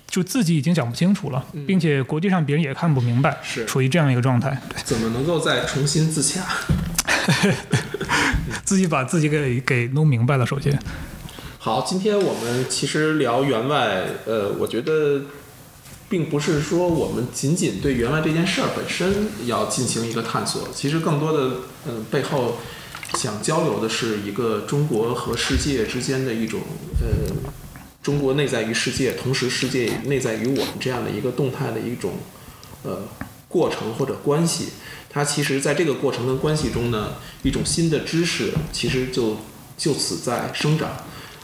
就自己已经讲不清楚了，并且国际上别人也看不明白，是处于这样一个状态。对，怎么能够再重新自洽？[laughs] 自己把自己给给弄明白了。首先，好，今天我们其实聊员外，呃，我觉得并不是说我们仅仅对员外这件事儿本身要进行一个探索，其实更多的，嗯，背后想交流的是一个中国和世界之间的一种，呃。中国内在于世界，同时世界内在于我们这样的一个动态的一种呃过程或者关系。它其实在这个过程跟关系中呢，一种新的知识其实就就此在生长。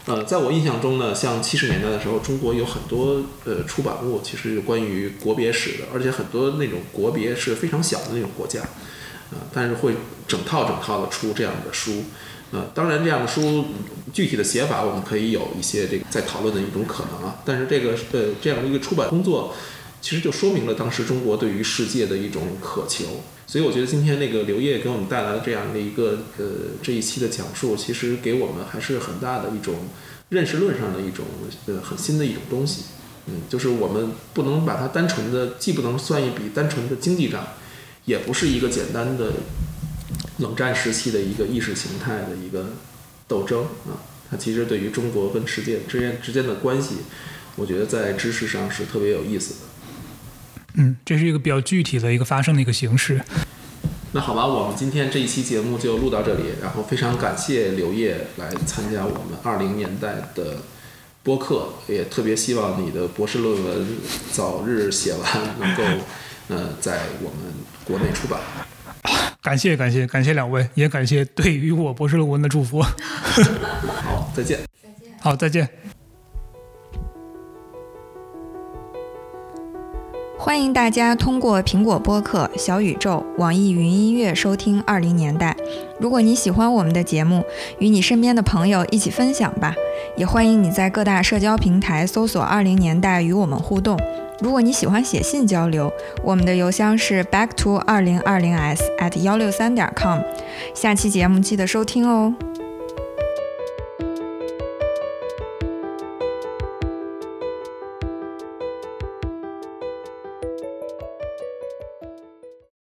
呃，在我印象中呢，像七十年代的时候，中国有很多呃出版物，其实有关于国别史的，而且很多那种国别是非常小的那种国家，啊，但是会整套整套的出这样的书。呃，当然，这样的书具体的写法，我们可以有一些这个在讨论的一种可能啊。但是这个呃，这样的一个出版工作，其实就说明了当时中国对于世界的一种渴求。所以我觉得今天那个刘烨给我们带来的这样的一个呃这一期的讲述，其实给我们还是很大的一种认识论上的一种呃很新的一种东西。嗯，就是我们不能把它单纯的，既不能算一笔单纯的经济账，也不是一个简单的。冷战时期的一个意识形态的一个斗争啊，它其实对于中国跟世界之间之间的关系，我觉得在知识上是特别有意思的。嗯，这是一个比较具体的一个发生的一个形式。那好吧，我们今天这一期节目就录到这里，然后非常感谢刘烨来参加我们二零年代的播客，也特别希望你的博士论文早日写完，能够呃在我们国内出版。[laughs] 感谢感谢感谢两位，也感谢对于我博士论文的祝福。好，再见。再见。好，再见。欢迎大家通过苹果播客、小宇宙、网易云音乐收听《二零年代》。如果你喜欢我们的节目，与你身边的朋友一起分享吧。也欢迎你在各大社交平台搜索“二零年代”与我们互动。如果你喜欢写信交流，我们的邮箱是 back to 二零二零 s at 幺六三点 com。下期节目记得收听哦。